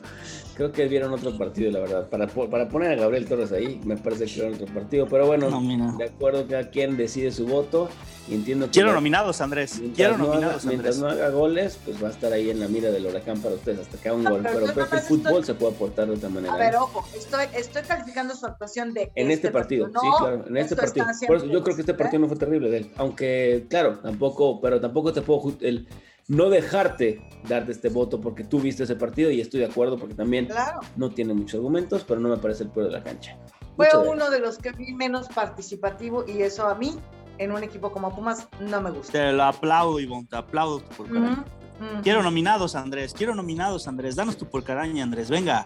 creo que vieron otro partido, la verdad. Para, para poner a Gabriel Torres ahí, me parece que vieron otro partido. Pero bueno, de acuerdo que a quien decide su voto. Y entiendo que Quiero nominados, Andrés. Quiero nominados, Mientras no haga goles, pues va a estar ahí en la mira del huracán para ustedes hasta que haga un gol. Pero, creo que el fútbol se puede aportar de otra manera. A ver, ojo, estoy, estoy calificando su actuación de. En este, este partido, sí, claro, en este partido. Por eso yo creo que este partido no fue terrible de él. Aunque, claro, tampoco, pero tampoco te puedo. El, no dejarte darte este voto porque tú viste ese partido y estoy de acuerdo porque también no tiene muchos argumentos, pero no me parece el peor de la cancha. Fue uno de los que vi menos participativo y eso a mí, en un equipo como Pumas, no me gusta. Te lo aplaudo, Ivonne, te aplaudo por Quiero nominados, Andrés, quiero nominados, Andrés. Danos tu porcaraña, Andrés, venga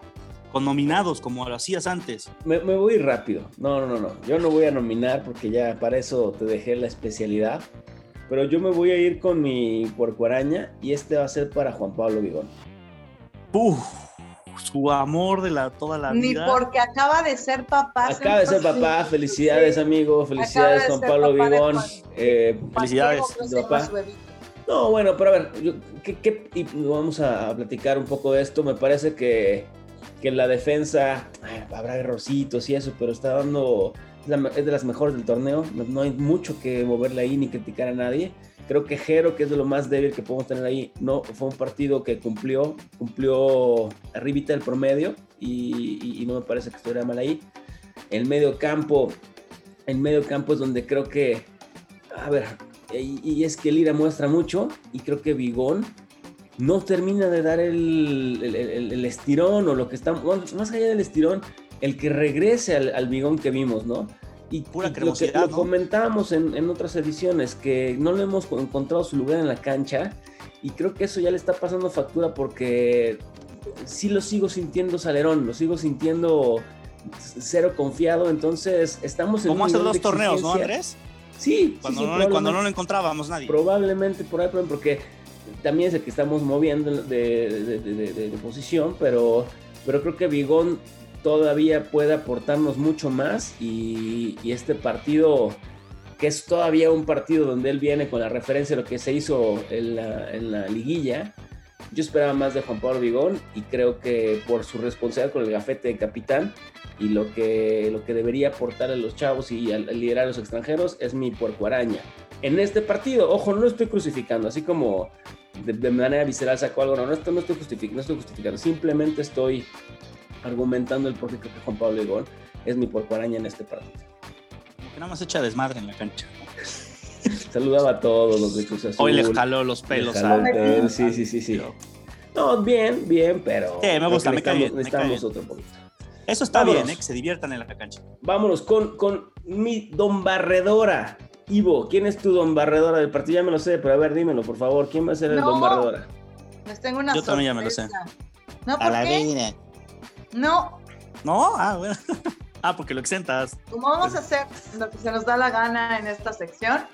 con nominados como lo hacías antes. Me, me, voy rápido. No, no, no, no. Yo no voy a nominar porque ya para eso te dejé la especialidad. Pero yo me voy a ir con mi puerco araña y este va a ser para Juan Pablo Vigón. Uf, su amor de la, toda la vida. Ni porque acaba de ser papá. Acaba de ser papá, felicidades amigo, felicidades Juan Pablo Vigón. Eh, felicidades papá. No, bueno, pero a ver, ¿qué, y vamos a platicar un poco de esto. Me parece que, que la defensa, habrá errorcitos y eso, pero está dando es de las mejores del torneo. No, hay mucho que moverle ahí ni criticar a nadie. Creo que Jero, que es de lo más débil que podemos tener ahí, no fue un partido que cumplió, cumplió arribita el promedio y, no me parece que estuviera mal ahí. El medio campo, el medio campo es donde creo que, a ver, y, es que Lira muestra mucho y creo que Vigón no termina de dar el, el, estirón o lo que está, más allá del estirón, el que regrese al, al bigón que vimos, ¿no? Y, Pura lo, que, lo comentábamos en, en, otras ediciones, que no le hemos encontrado su lugar en la cancha y creo que eso ya le está pasando factura porque sí lo sigo sintiendo salerón, lo sigo sintiendo cero confiado, entonces estamos en... Como hace dos torneos, ¿no, Andrés? Sí, cuando, sí, no, cuando no lo encontrábamos nadie. Probablemente por ahí, porque también es el que estamos moviendo de, de, de, de posición, pero, pero creo que Vigón todavía puede aportarnos mucho más y, este partido, que es todavía un partido donde él viene con la referencia de lo que se hizo en la, liguilla, yo esperaba más de Juan Pablo Vigón y creo que por su responsabilidad con el gafete de capitán y lo que, lo que debería aportar a los chavos y al, liderar a los extranjeros es mi puerco araña. En este partido, ojo, no lo estoy crucificando, así como de, manera visceral sacó algo, no, no, estoy, no, estoy justificando, no estoy justificando, simplemente estoy argumentando el por qué creo que Juan Pablo Igón es mi porco araña en este partido. Que nada más echa desmadre en la cancha. Saludaba a todos los de Cruz Hoy le jaló los pelos a Sí, sí, sí, sí. No, bien, bien, pero. Sí, me gusta, me cae bien. Necesitamos otro poquito. Eso está bien, ¿eh? que se diviertan en la cancha. Vámonos con, con mi don Barredora. Ivo, ¿quién es tu don Barredora del partido? Ya me lo sé, pero a ver, dímelo, por favor. ¿Quién va a ser el don Barredora? Les tengo una Yo también ya me lo sé. No, ¿por qué? No. ¿No? Ah, bueno. ah, porque lo exentas. Como vamos a hacer lo que se nos da la gana en esta sección,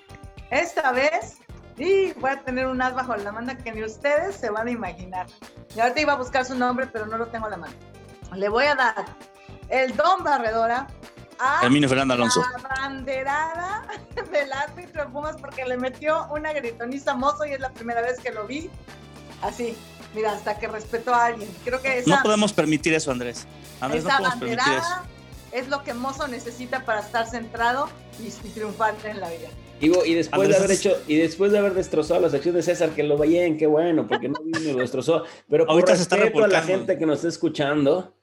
esta vez y voy a tener un as bajo la manga que ni ustedes se van a imaginar. Y ahorita iba a buscar su nombre, pero no lo tengo a la mano. Le voy a dar el don barredora a Fernando Alonso. la banderada del árbitro de Pumas porque le metió una gritoniza mozo y es la primera vez que lo vi así. Mira, hasta que respetó a alguien. Creo que esa, no podemos permitir eso, Andrés. Andrés esa no podemos permitir eso. es lo que Mozo necesita para estar centrado y, y triunfar en la vida. y después de haber hecho, y después de haber destrozado la sección de César, que lo vayan, qué bueno, porque no vino y lo destrozó. Pero por Ahorita respeto a la gente que nos está escuchando,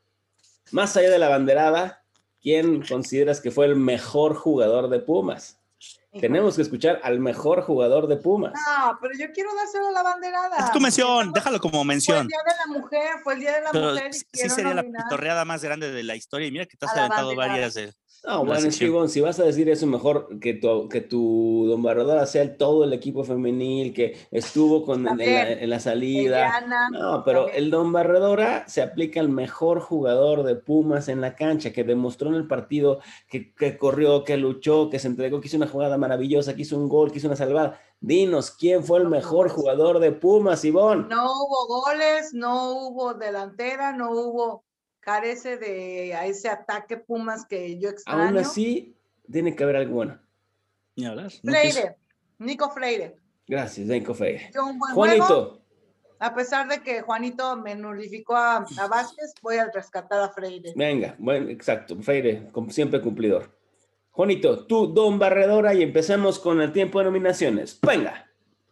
más allá de la banderada, ¿quién consideras que fue el mejor jugador de Pumas? Tenemos que escuchar al mejor jugador de Pumas. No, pero yo quiero dárselo a la banderada. Es tu mención, déjalo como mención. Fue el día de la mujer, fue el día de la mujer. sí sería la pitorreada más grande de la historia. Y mira que te has aventado varias de. No, bueno, Chivón, si vas a decir eso, mejor que tu, que tu Don Barradora sea todo el equipo femenil que estuvo con, en, la, salida. no, pero el Don Barradora se aplica al mejor jugador de Pumas en la cancha, que demostró en el partido que, que corrió, que luchó, que se entregó, que hizo una jugada maravillosa, que hizo un gol, que hizo una salvada. Dinos, ¿quién fue el mejor jugador de Pumas, Ivonne? No hubo goles, no hubo delantera, no hubo carece de a ese ataque Pumas que yo extraño. Aún así, tiene que haber algo bueno. Ni hablar. Freire, Nico Freire. Gracias, Nico Freire. Juanito. a pesar de que Juanito me nulificó a, Vázquez, voy a rescatar a Freire. Venga, bueno, exacto, Freire, como siempre cumplidor. Juanito, tú, Don Barredora, y empecemos con el tiempo de nominaciones. Venga.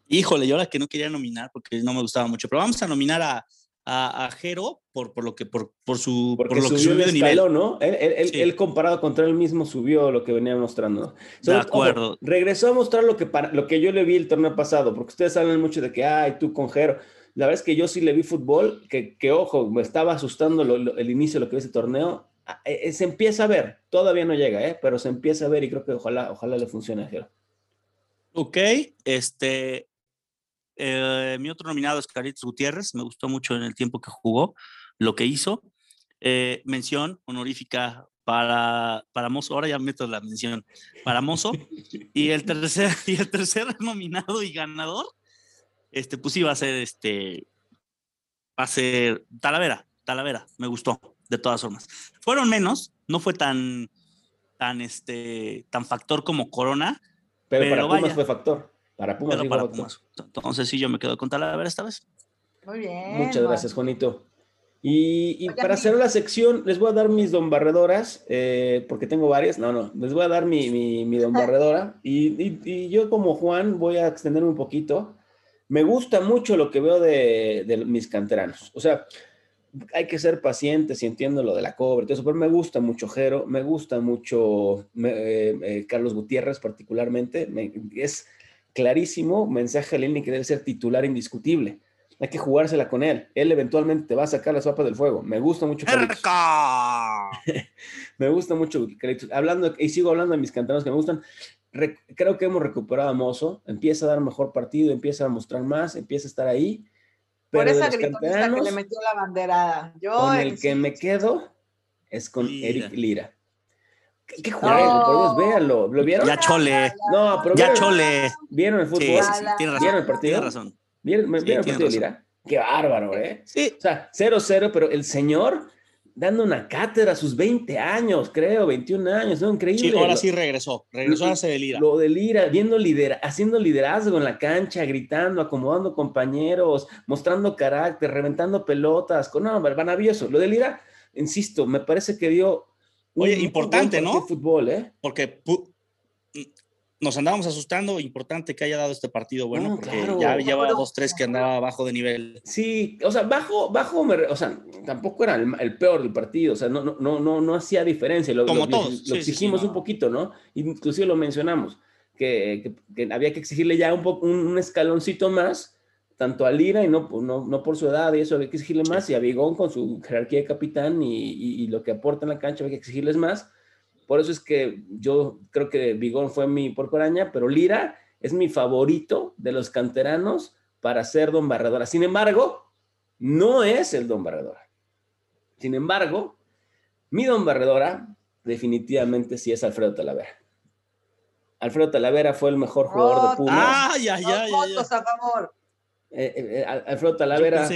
Híjole, yo la que no quería nominar porque no me gustaba mucho, pero vamos a nominar a, a, Jero por, por, lo que, por, por su por lo que subió de nivel. ¿no? Él, comparado contra él mismo subió lo que venía mostrando. de acuerdo. regresó a mostrar lo que, para, lo que yo le vi el torneo pasado, porque ustedes hablan mucho de que, ay, tú con Jero. La verdad es que yo sí le vi fútbol, que, que ojo, me estaba asustando el inicio de lo que es ese torneo. Eh, eh, se empieza a ver, todavía no llega, ¿eh? pero se empieza a ver y creo que ojalá, ojalá le funcione a Jero. Ok, este, eh, mi otro nominado es Caritos Gutiérrez, me gustó mucho en el tiempo que jugó, lo que hizo. Eh, mención honorífica para, para Mozo, ahora ya meto la mención, para Mozo. y, el tercer, y el tercer nominado y ganador, este, pues iba a ser este, va a ser Talavera, Talavera, me gustó, de todas formas. Fueron menos, no fue tan, tan, este, tan factor como Corona. Pero, para Pumas fue factor. Para Pumas. para Pumas. Entonces sí, yo me quedo con Talavera esta vez. Muy bien. Muchas gracias, Juanito. Y, para hacer la sección, les voy a dar mis don barredoras, eh, porque tengo varias. No, no, les voy a dar mi, mi, don barredora. Y, y, yo, como Juan, voy a extenderme un poquito. Me gusta mucho lo que veo de, de mis canteranos. O sea, hay que ser pacientes y entiendo lo de la cobre, eso, pero me gusta mucho Jero, me gusta mucho eh, eh, Carlos Gutiérrez particularmente. es clarísimo mensaje a Lini que debe ser titular indiscutible. Hay que jugársela con él. Él eventualmente te va a sacar las papas del fuego. Me gusta mucho. me gusta mucho. Hablando, y sigo hablando de mis cantanos que me gustan. creo que hemos recuperado a Mozo. Empieza a dar mejor partido, empieza a mostrar más, empieza a estar ahí. Por esa gritonista que le metió la banderada. Yo con el que me quedo es con Eric Lira. ¿Qué, juego? Por Dios, véanlo. ¿Lo vieron? Ya chole. No, pero ya chole. ¿Vieron el fútbol? Sí, sí, tiene razón. ¿Vieron el partido? Tiene razón. ¿Vieron, el partido Lira? Qué bárbaro, ¿eh? Sí. O sea, 0-0, pero el señor dando una cátedra a sus 20 años, creo, 21 años, ¿no? Increíble. Sí, ahora sí regresó, regresó a hacer de Lira. Lo de Lira, viendo lider haciendo liderazgo en la cancha, gritando, acomodando compañeros, mostrando carácter, reventando pelotas, con, no, maravilloso. Lo de Lira, insisto, me parece que dio Oye, importante, ¿no? Fútbol, ¿eh? Porque nos andábamos asustando, importante que haya dado este partido bueno, porque ya lleva dos, tres que andaba bajo de nivel. Sí, o sea, bajo, bajo, o sea, tampoco era el, peor del partido, o sea, no, no, no, no, hacía diferencia. Lo, Como todos. Lo, exigimos un poquito, ¿no? Inclusive lo mencionamos, que, que, había que exigirle ya un, poco, un, escaloncito más tanto a Lira y no, no, no, por su edad y eso hay que exigirle más, y a Bigón con su jerarquía de capitán y, y, lo que aporta en la cancha hay que exigirles más. Por eso es que yo creo que Bigón fue mi porcoraña, pero Lira es mi favorito de los canteranos para ser Don Barredora. Sin embargo, no es el Don Barredora. Sin embargo, mi Don Barredora definitivamente sí es Alfredo Talavera. Alfredo Talavera fue el mejor jugador de Pumas. Ah, ya, ya, ya, a favor. Eh, eh, eh, Alfredo Talavera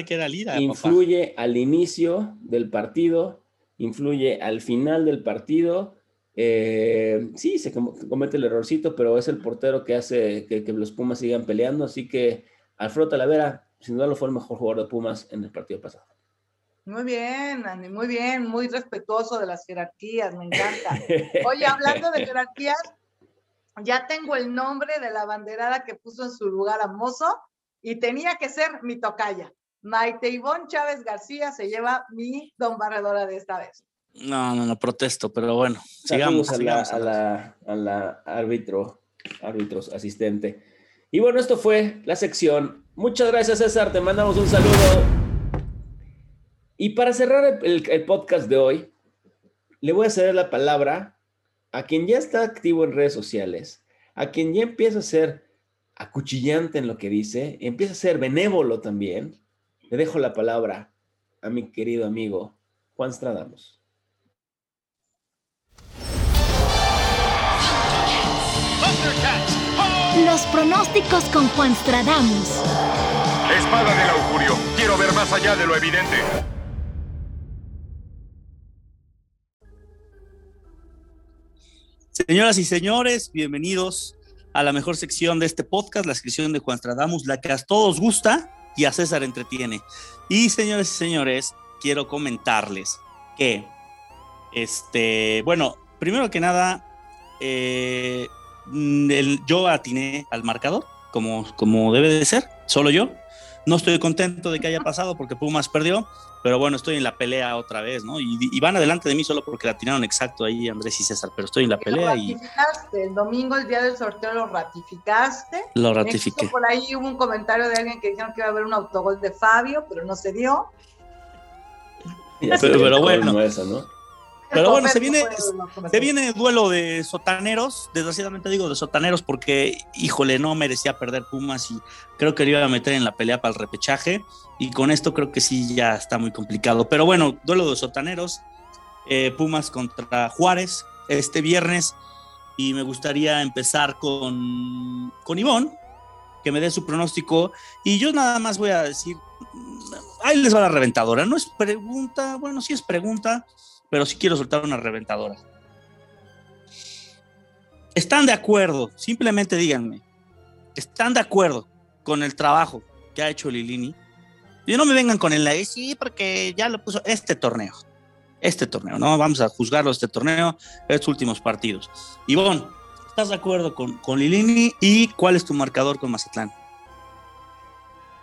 influye al inicio del partido, influye al final del partido. sí, se comete el errorcito, pero es el portero que hace que, los Pumas sigan peleando. Así que Alfredo Talavera, sin duda, lo fue el mejor jugador de Pumas en el partido pasado. Muy bien, Andy, muy bien, muy respetuoso de las jerarquías, me encanta. Oye, hablando de jerarquías, ya tengo el nombre de la banderada que puso en su lugar a Mozo y tenía que ser mi tocaya. Maite Ivonne Chávez García se lleva mi don barredora de esta vez. No, no, no protesto, pero bueno, sigamos, a, la, a, la, árbitro, árbitros asistente. Y bueno, esto fue la sección. Muchas gracias, César. Te mandamos un saludo. Y para cerrar el, el podcast de hoy, le voy a ceder la palabra a quien ya está activo en redes sociales, a quien ya empieza a ser acuchillante en lo que dice, empieza a ser benévolo también, le dejo la palabra a mi querido amigo Juan Stradamos. Los pronósticos con Juan Stradamus. Espada del augurio. Quiero ver más allá de lo evidente. Señoras y señores, bienvenidos a la mejor sección de este podcast, la sección de Juan Stradamus, la que a todos gusta y a César entretiene. Y señores y señores, quiero comentarles que, este, bueno, primero que nada, eh, yo atiné al marcador, como, como debe de ser, solo yo. No estoy contento de que haya pasado porque Pumas perdió, pero bueno, estoy en la pelea otra vez, ¿no? Y, van adelante de mí solo porque la tiraron exacto ahí Andrés y César, pero estoy en la pelea y... El domingo, el día del sorteo, lo ratificaste. Lo ratifiqué. Por ahí hubo un comentario de alguien que dijeron que iba a haber un autogol de Fabio, pero no se dio. Pero, bueno. Pero bueno, se viene, se viene duelo de sotaneros, desgraciadamente digo de sotaneros porque, híjole, no merecía perder Pumas y creo que le iba a meter en la pelea para el repechaje y con esto creo que sí ya está muy complicado. Pero bueno, duelo de sotaneros, eh, Pumas contra Juárez este viernes y me gustaría empezar con, con Ivonne, que me dé su pronóstico y yo nada más voy a decir, ahí les va la reventadora, no es pregunta, bueno, sí es pregunta pero sí quiero soltar una reventadora. ¿Están de acuerdo? Simplemente díganme. ¿Están de acuerdo con el trabajo que ha hecho Lilini? Y no me vengan con el sí, porque ya lo puso este torneo. Este torneo, ¿no? Vamos a juzgarlo este torneo, estos últimos partidos. Ivonne, ¿estás de acuerdo con, con Lilini? ¿Y cuál es tu marcador con Mazatlán?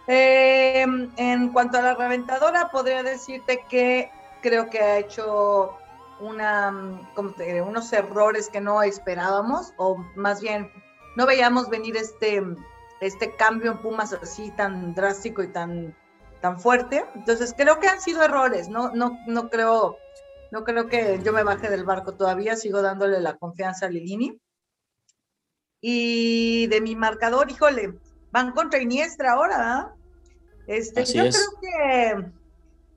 Eh, en cuanto a la reventadora, podría decirte que creo que ha hecho una, como te unos errores que no esperábamos, o más bien no veíamos venir este, este cambio en Pumas así tan drástico y tan, tan fuerte. Entonces creo que han sido errores, no, no, no creo, no creo que yo me baje del barco todavía, sigo dándole la confianza a Lilini. Y de mi marcador, híjole, van contra Iniestra ahora, ¿ah? Este, yo creo que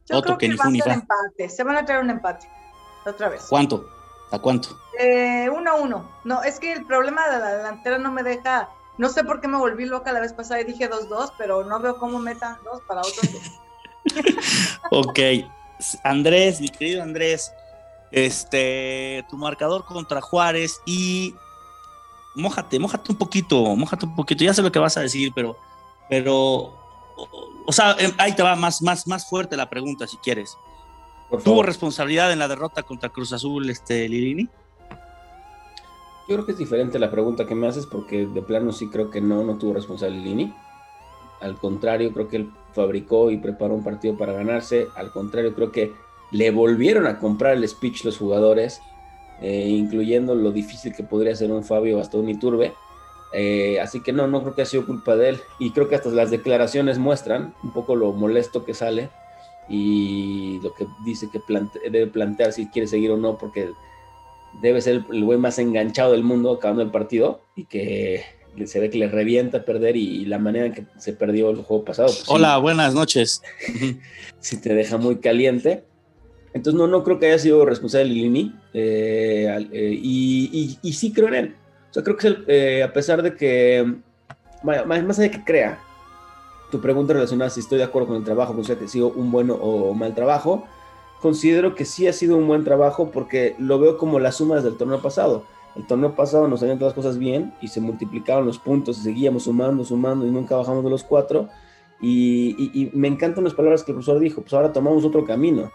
yo creo que, va a ser empate. Se van a traer un empate. Otra vez. ¿Cuánto? ¿A cuánto? Eh, uno a uno. No, es que el problema de la delantera no me deja. No sé por qué me volví loca la vez pasada y dije 2-2, pero no veo cómo metan dos para otros. ok. Andrés, mi querido Andrés, este, tu marcador contra Juárez y mójate, mójate un poquito, mójate un poquito. Ya sé lo que vas a decir, pero, pero o sea, em, ahí te va más, más, más fuerte la pregunta, si quieres. ¿Tuvo responsabilidad en la derrota contra Cruz Azul, este Lilini? Yo creo que es diferente la pregunta que me haces porque de plano sí creo que no, no tuvo responsabilidad Lilini. Al contrario, creo que él fabricó y preparó un partido para ganarse. Al contrario, creo que le volvieron a comprar el speech los jugadores, eh, incluyendo lo difícil que podría ser un Fabio hasta un Iturbe. Eh, así que no, no creo que haya sido culpa de él. Y creo que hasta las declaraciones muestran un poco lo molesto que sale y lo que dice que debe plantear si quiere seguir o no, porque debe ser el güey más enganchado del mundo acabando el partido y que se ve que le revienta perder y, la manera en que se perdió el juego pasado. Pues Hola, buenas noches. si te deja muy caliente. Entonces no, no creo que haya sido responsable Lilini eh, eh, y, y, sí creo en él. O sea, creo que eh, a pesar de que, más, más allá de que crea, tu pregunta relacionada si estoy de acuerdo con el trabajo, o sea, que ha sido un bueno o mal trabajo, considero que sí ha sido un buen trabajo porque lo veo como las sumas del torneo pasado. El torneo pasado nos salían todas las cosas bien y se multiplicaban los puntos y seguíamos sumando, sumando y nunca bajamos de los cuatro. Y me encantan las palabras que el profesor dijo, pues ahora tomamos otro camino.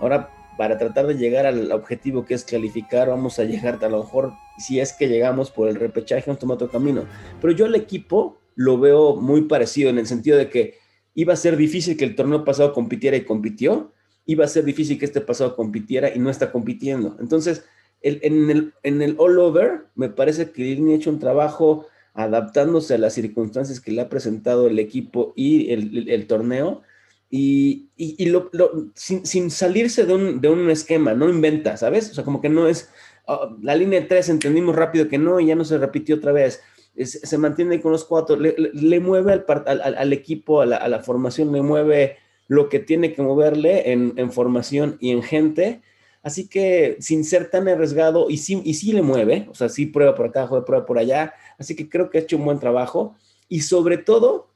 Ahora para tratar de llegar al objetivo que es calificar, vamos a llegar a lo mejor, si es que llegamos por el repechaje, vamos a tomar otro camino. Pero yo al equipo lo veo muy parecido en el sentido de que iba a ser difícil que el torneo pasado compitiera y compitió, iba a ser difícil que este pasado compitiera y no está compitiendo. Entonces, en, el, all over, me parece que Disney ha hecho un trabajo adaptándose a las circunstancias que le ha presentado el equipo y el, torneo, y, lo, sin, salirse de un, de un, esquema, no inventa, ¿sabes? O sea, como que no es, oh, la línea 3 entendimos rápido que no y ya no se repitió otra vez se mantiene con los cuatro, le, mueve al, al, equipo, a la, formación, le mueve lo que tiene que moverle en, formación y en gente. Así que sin ser tan arriesgado, y sí, y sí le mueve, o sea, sí prueba por acá, juega prueba por allá. Así que creo que ha hecho un buen trabajo. Y sobre todo,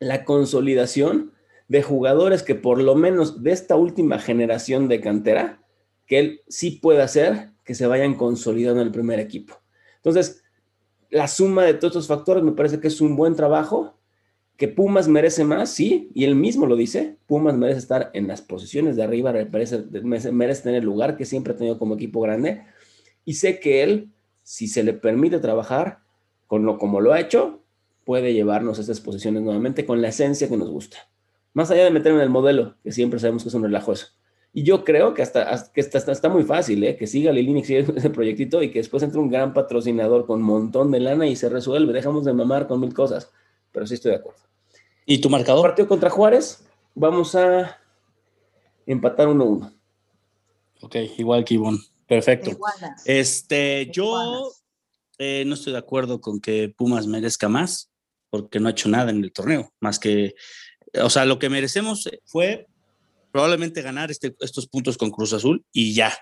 la consolidación de jugadores que por lo menos de esta última generación de cantera, que él sí puede hacer que se vayan consolidando en el primer equipo. Entonces, la suma de todos estos factores me parece que es un buen trabajo, que Pumas merece más, sí, y él mismo lo dice, Pumas merece estar en las posiciones de arriba, merece, merece tener el lugar que siempre ha tenido como equipo grande, y sé que él, si se le permite trabajar con lo como lo ha hecho, puede llevarnos a estas posiciones nuevamente con la esencia que nos gusta. Más allá de meterme en el modelo, que siempre sabemos que es un relajo eso. Y yo creo que hasta, que está, está, muy fácil, ¿eh? que siga Lilini, que siga ese proyectito y que después entre un gran patrocinador con un montón de lana y se resuelve. Dejamos de mamar con mil cosas. Pero sí estoy de acuerdo. ¿Y tu marcador? Partido contra Juárez. Vamos a empatar 1-1. Ok, igual que Ivonne. Perfecto. Este, yo eh, no estoy de acuerdo con que Pumas merezca más, porque no ha hecho nada en el torneo, más que, o sea, lo que merecemos fue probablemente ganar este, estos puntos con Cruz Azul y ya.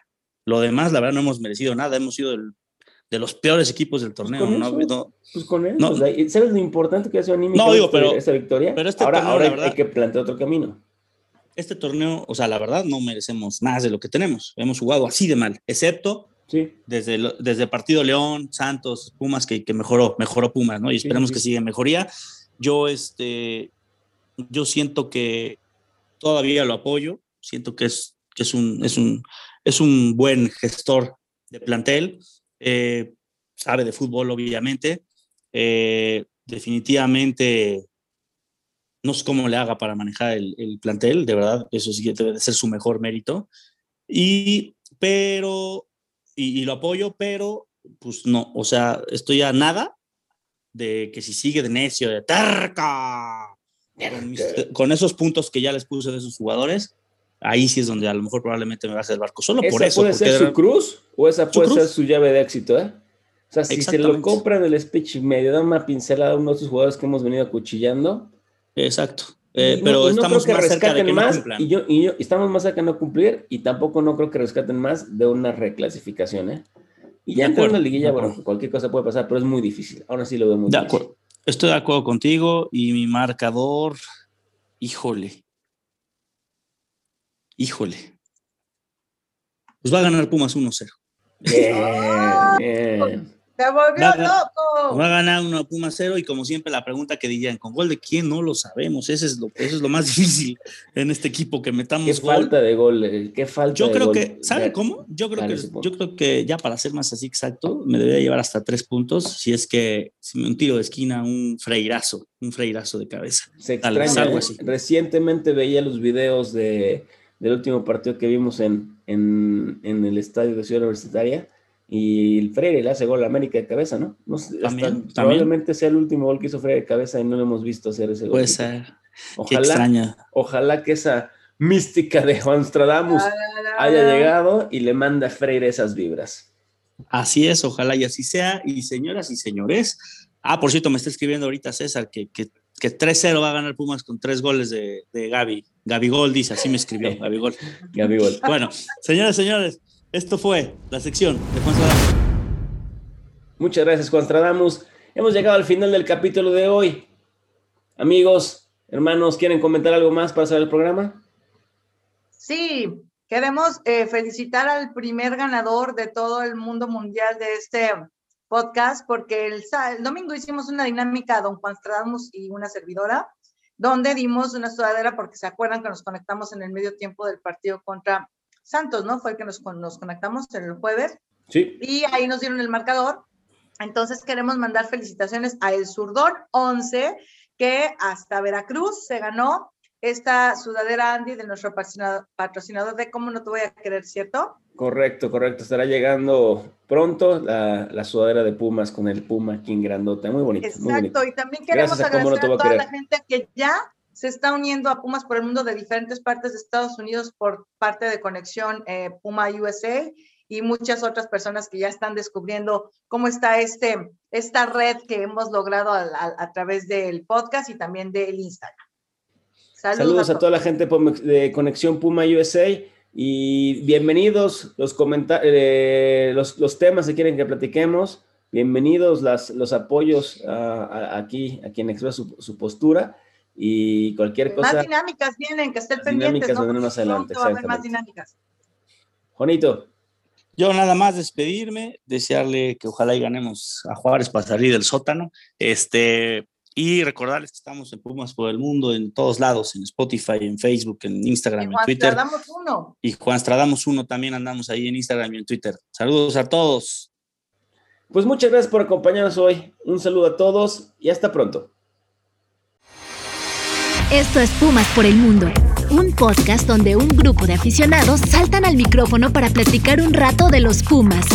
Lo demás, la verdad, no hemos merecido nada. Hemos sido de los peores equipos del pues torneo. ¿no? pues con él. ¿Sabes lo importante que ha sido anímico no, digo, pero, esta victoria? Pero este ahora, ahora hay que plantear otro camino. Este torneo, o sea, la verdad, no merecemos más de lo que tenemos. Hemos jugado así de mal, excepto sí. desde, desde partido León, Santos, Pumas, que, que mejoró, mejoró Pumas, ¿no? Y esperemos que siga mejoría. Yo, este, yo siento que todavía lo apoyo, siento que es, que es, un, es, un, es un buen gestor de plantel, eh, sabe de fútbol obviamente, eh, definitivamente no sé cómo le haga para manejar el, el, plantel, de verdad, eso sí debe ser su mejor mérito, y, pero, y, lo apoyo, pero, pues no, o sea, estoy a nada de que si sigue de necio, de terca, con, esos puntos que ya les puse de esos jugadores, ahí sí es donde a lo mejor probablemente me va a hacer el barco. Solo por eso. ¿Puede ser su cruz o esa puede ser su llave de éxito? ¿eh? O sea, si se lo compran el speech y medio, da una pincelada a uno de esos jugadores que hemos venido acuchillando. Exacto. Eh, pero estamos más cerca de que más, y, yo, y yo, estamos más cerca de no cumplir y tampoco no creo que rescaten más de una reclasificación, ¿eh? Y ya en la liguilla, bueno, cualquier cosa puede pasar, pero es muy difícil. Ahora sí lo veo muy de Acuerdo. Estoy de acuerdo contigo y mi marcador, híjole. Híjole. Pues va a ganar Pumas 1-0. Bien, ¡Te volvió loco! Va a ganar una Puma cero y como siempre la pregunta que dirían, ¿con gol de quién? No lo sabemos. Eso es lo, eso es lo más difícil en este equipo, que metamos ¿Qué falta de gol? Eh, ¿Qué falta Yo creo que, ¿sabe cómo? Yo creo, que, yo creo que ya para ser más así exacto, me debería llevar hasta tres puntos si es que si me un tiro de esquina, un freirazo, un freirazo de cabeza. Se extraña, algo así. Recientemente veía los videos de, del último partido que vimos en, en, en el estadio de Ciudad Universitaria y el Freire le hace gol a América de cabeza, ¿no? probablemente sea el último gol que hizo Freire de cabeza y no lo hemos visto hacer ese gol. Puede ser. Ojalá, ojalá que esa mística de Juan Stradamus haya llegado y le manda a Freire esas vibras. Así es, ojalá y así sea. Y señoras y señores, ah, por cierto, me está escribiendo ahorita César que, que, que 3-0 va a ganar Pumas con tres goles de, de Gaby. Gaby Gol dice, así me escribió, Gaby Gol. Gaby Gol. Bueno, señoras y señores, esto fue la sección de Juan Stradamus. Muchas gracias, Juan Stradamus. Hemos llegado al final del capítulo de hoy. Amigos, hermanos, ¿quieren comentar algo más para hacer el programa? Sí, queremos eh, felicitar al primer ganador de todo el mundo mundial de este podcast, porque el, domingo hicimos una dinámica, don Juan Stradamus y una servidora, donde dimos una sudadera, porque se acuerdan que nos conectamos en el medio tiempo del partido contra Santos, ¿no? Fue el que nos, nos conectamos el jueves. Sí. Y ahí nos dieron el marcador. Entonces queremos mandar felicitaciones a El Surdor 11, que hasta Veracruz se ganó esta sudadera Andy de nuestro patrocinador, de Cómo no te voy a querer, ¿cierto? Correcto, correcto. Estará llegando pronto la, sudadera de Pumas con el Puma King Grandota. Muy bonito. Exacto, y también queremos agradecer a, toda la gente que ya se está uniendo a Pumas por el mundo de diferentes partes de Estados Unidos por parte de Conexión eh, Puma USA y muchas otras personas que ya están descubriendo cómo está este, esta red que hemos logrado a, través del podcast y también del Instagram. Saludos, a, toda la gente de Conexión Puma USA y bienvenidos los, eh, los, los temas que quieren que platiquemos. Bienvenidos las, los apoyos aquí a quien expresa su, su postura y cualquier cosa. Más dinámicas vienen, que estén pendientes. Dinámicas ¿no? más adelante. más dinámicas. Juanito. Yo nada más despedirme, desearle que ojalá y ganemos a Juárez para salir del sótano. Este, y recordarles que estamos en Pumas por el mundo, en todos lados, en Spotify, en Facebook, en Instagram, en Twitter. Juan Stradamos uno. Y Juan Stradamos uno también andamos ahí en Instagram y en Twitter. Saludos a todos. Pues muchas gracias por acompañarnos hoy. Un saludo a todos y hasta pronto. Esto es Pumas por el Mundo, un podcast donde un grupo de aficionados saltan al micrófono para platicar un rato de los Pumas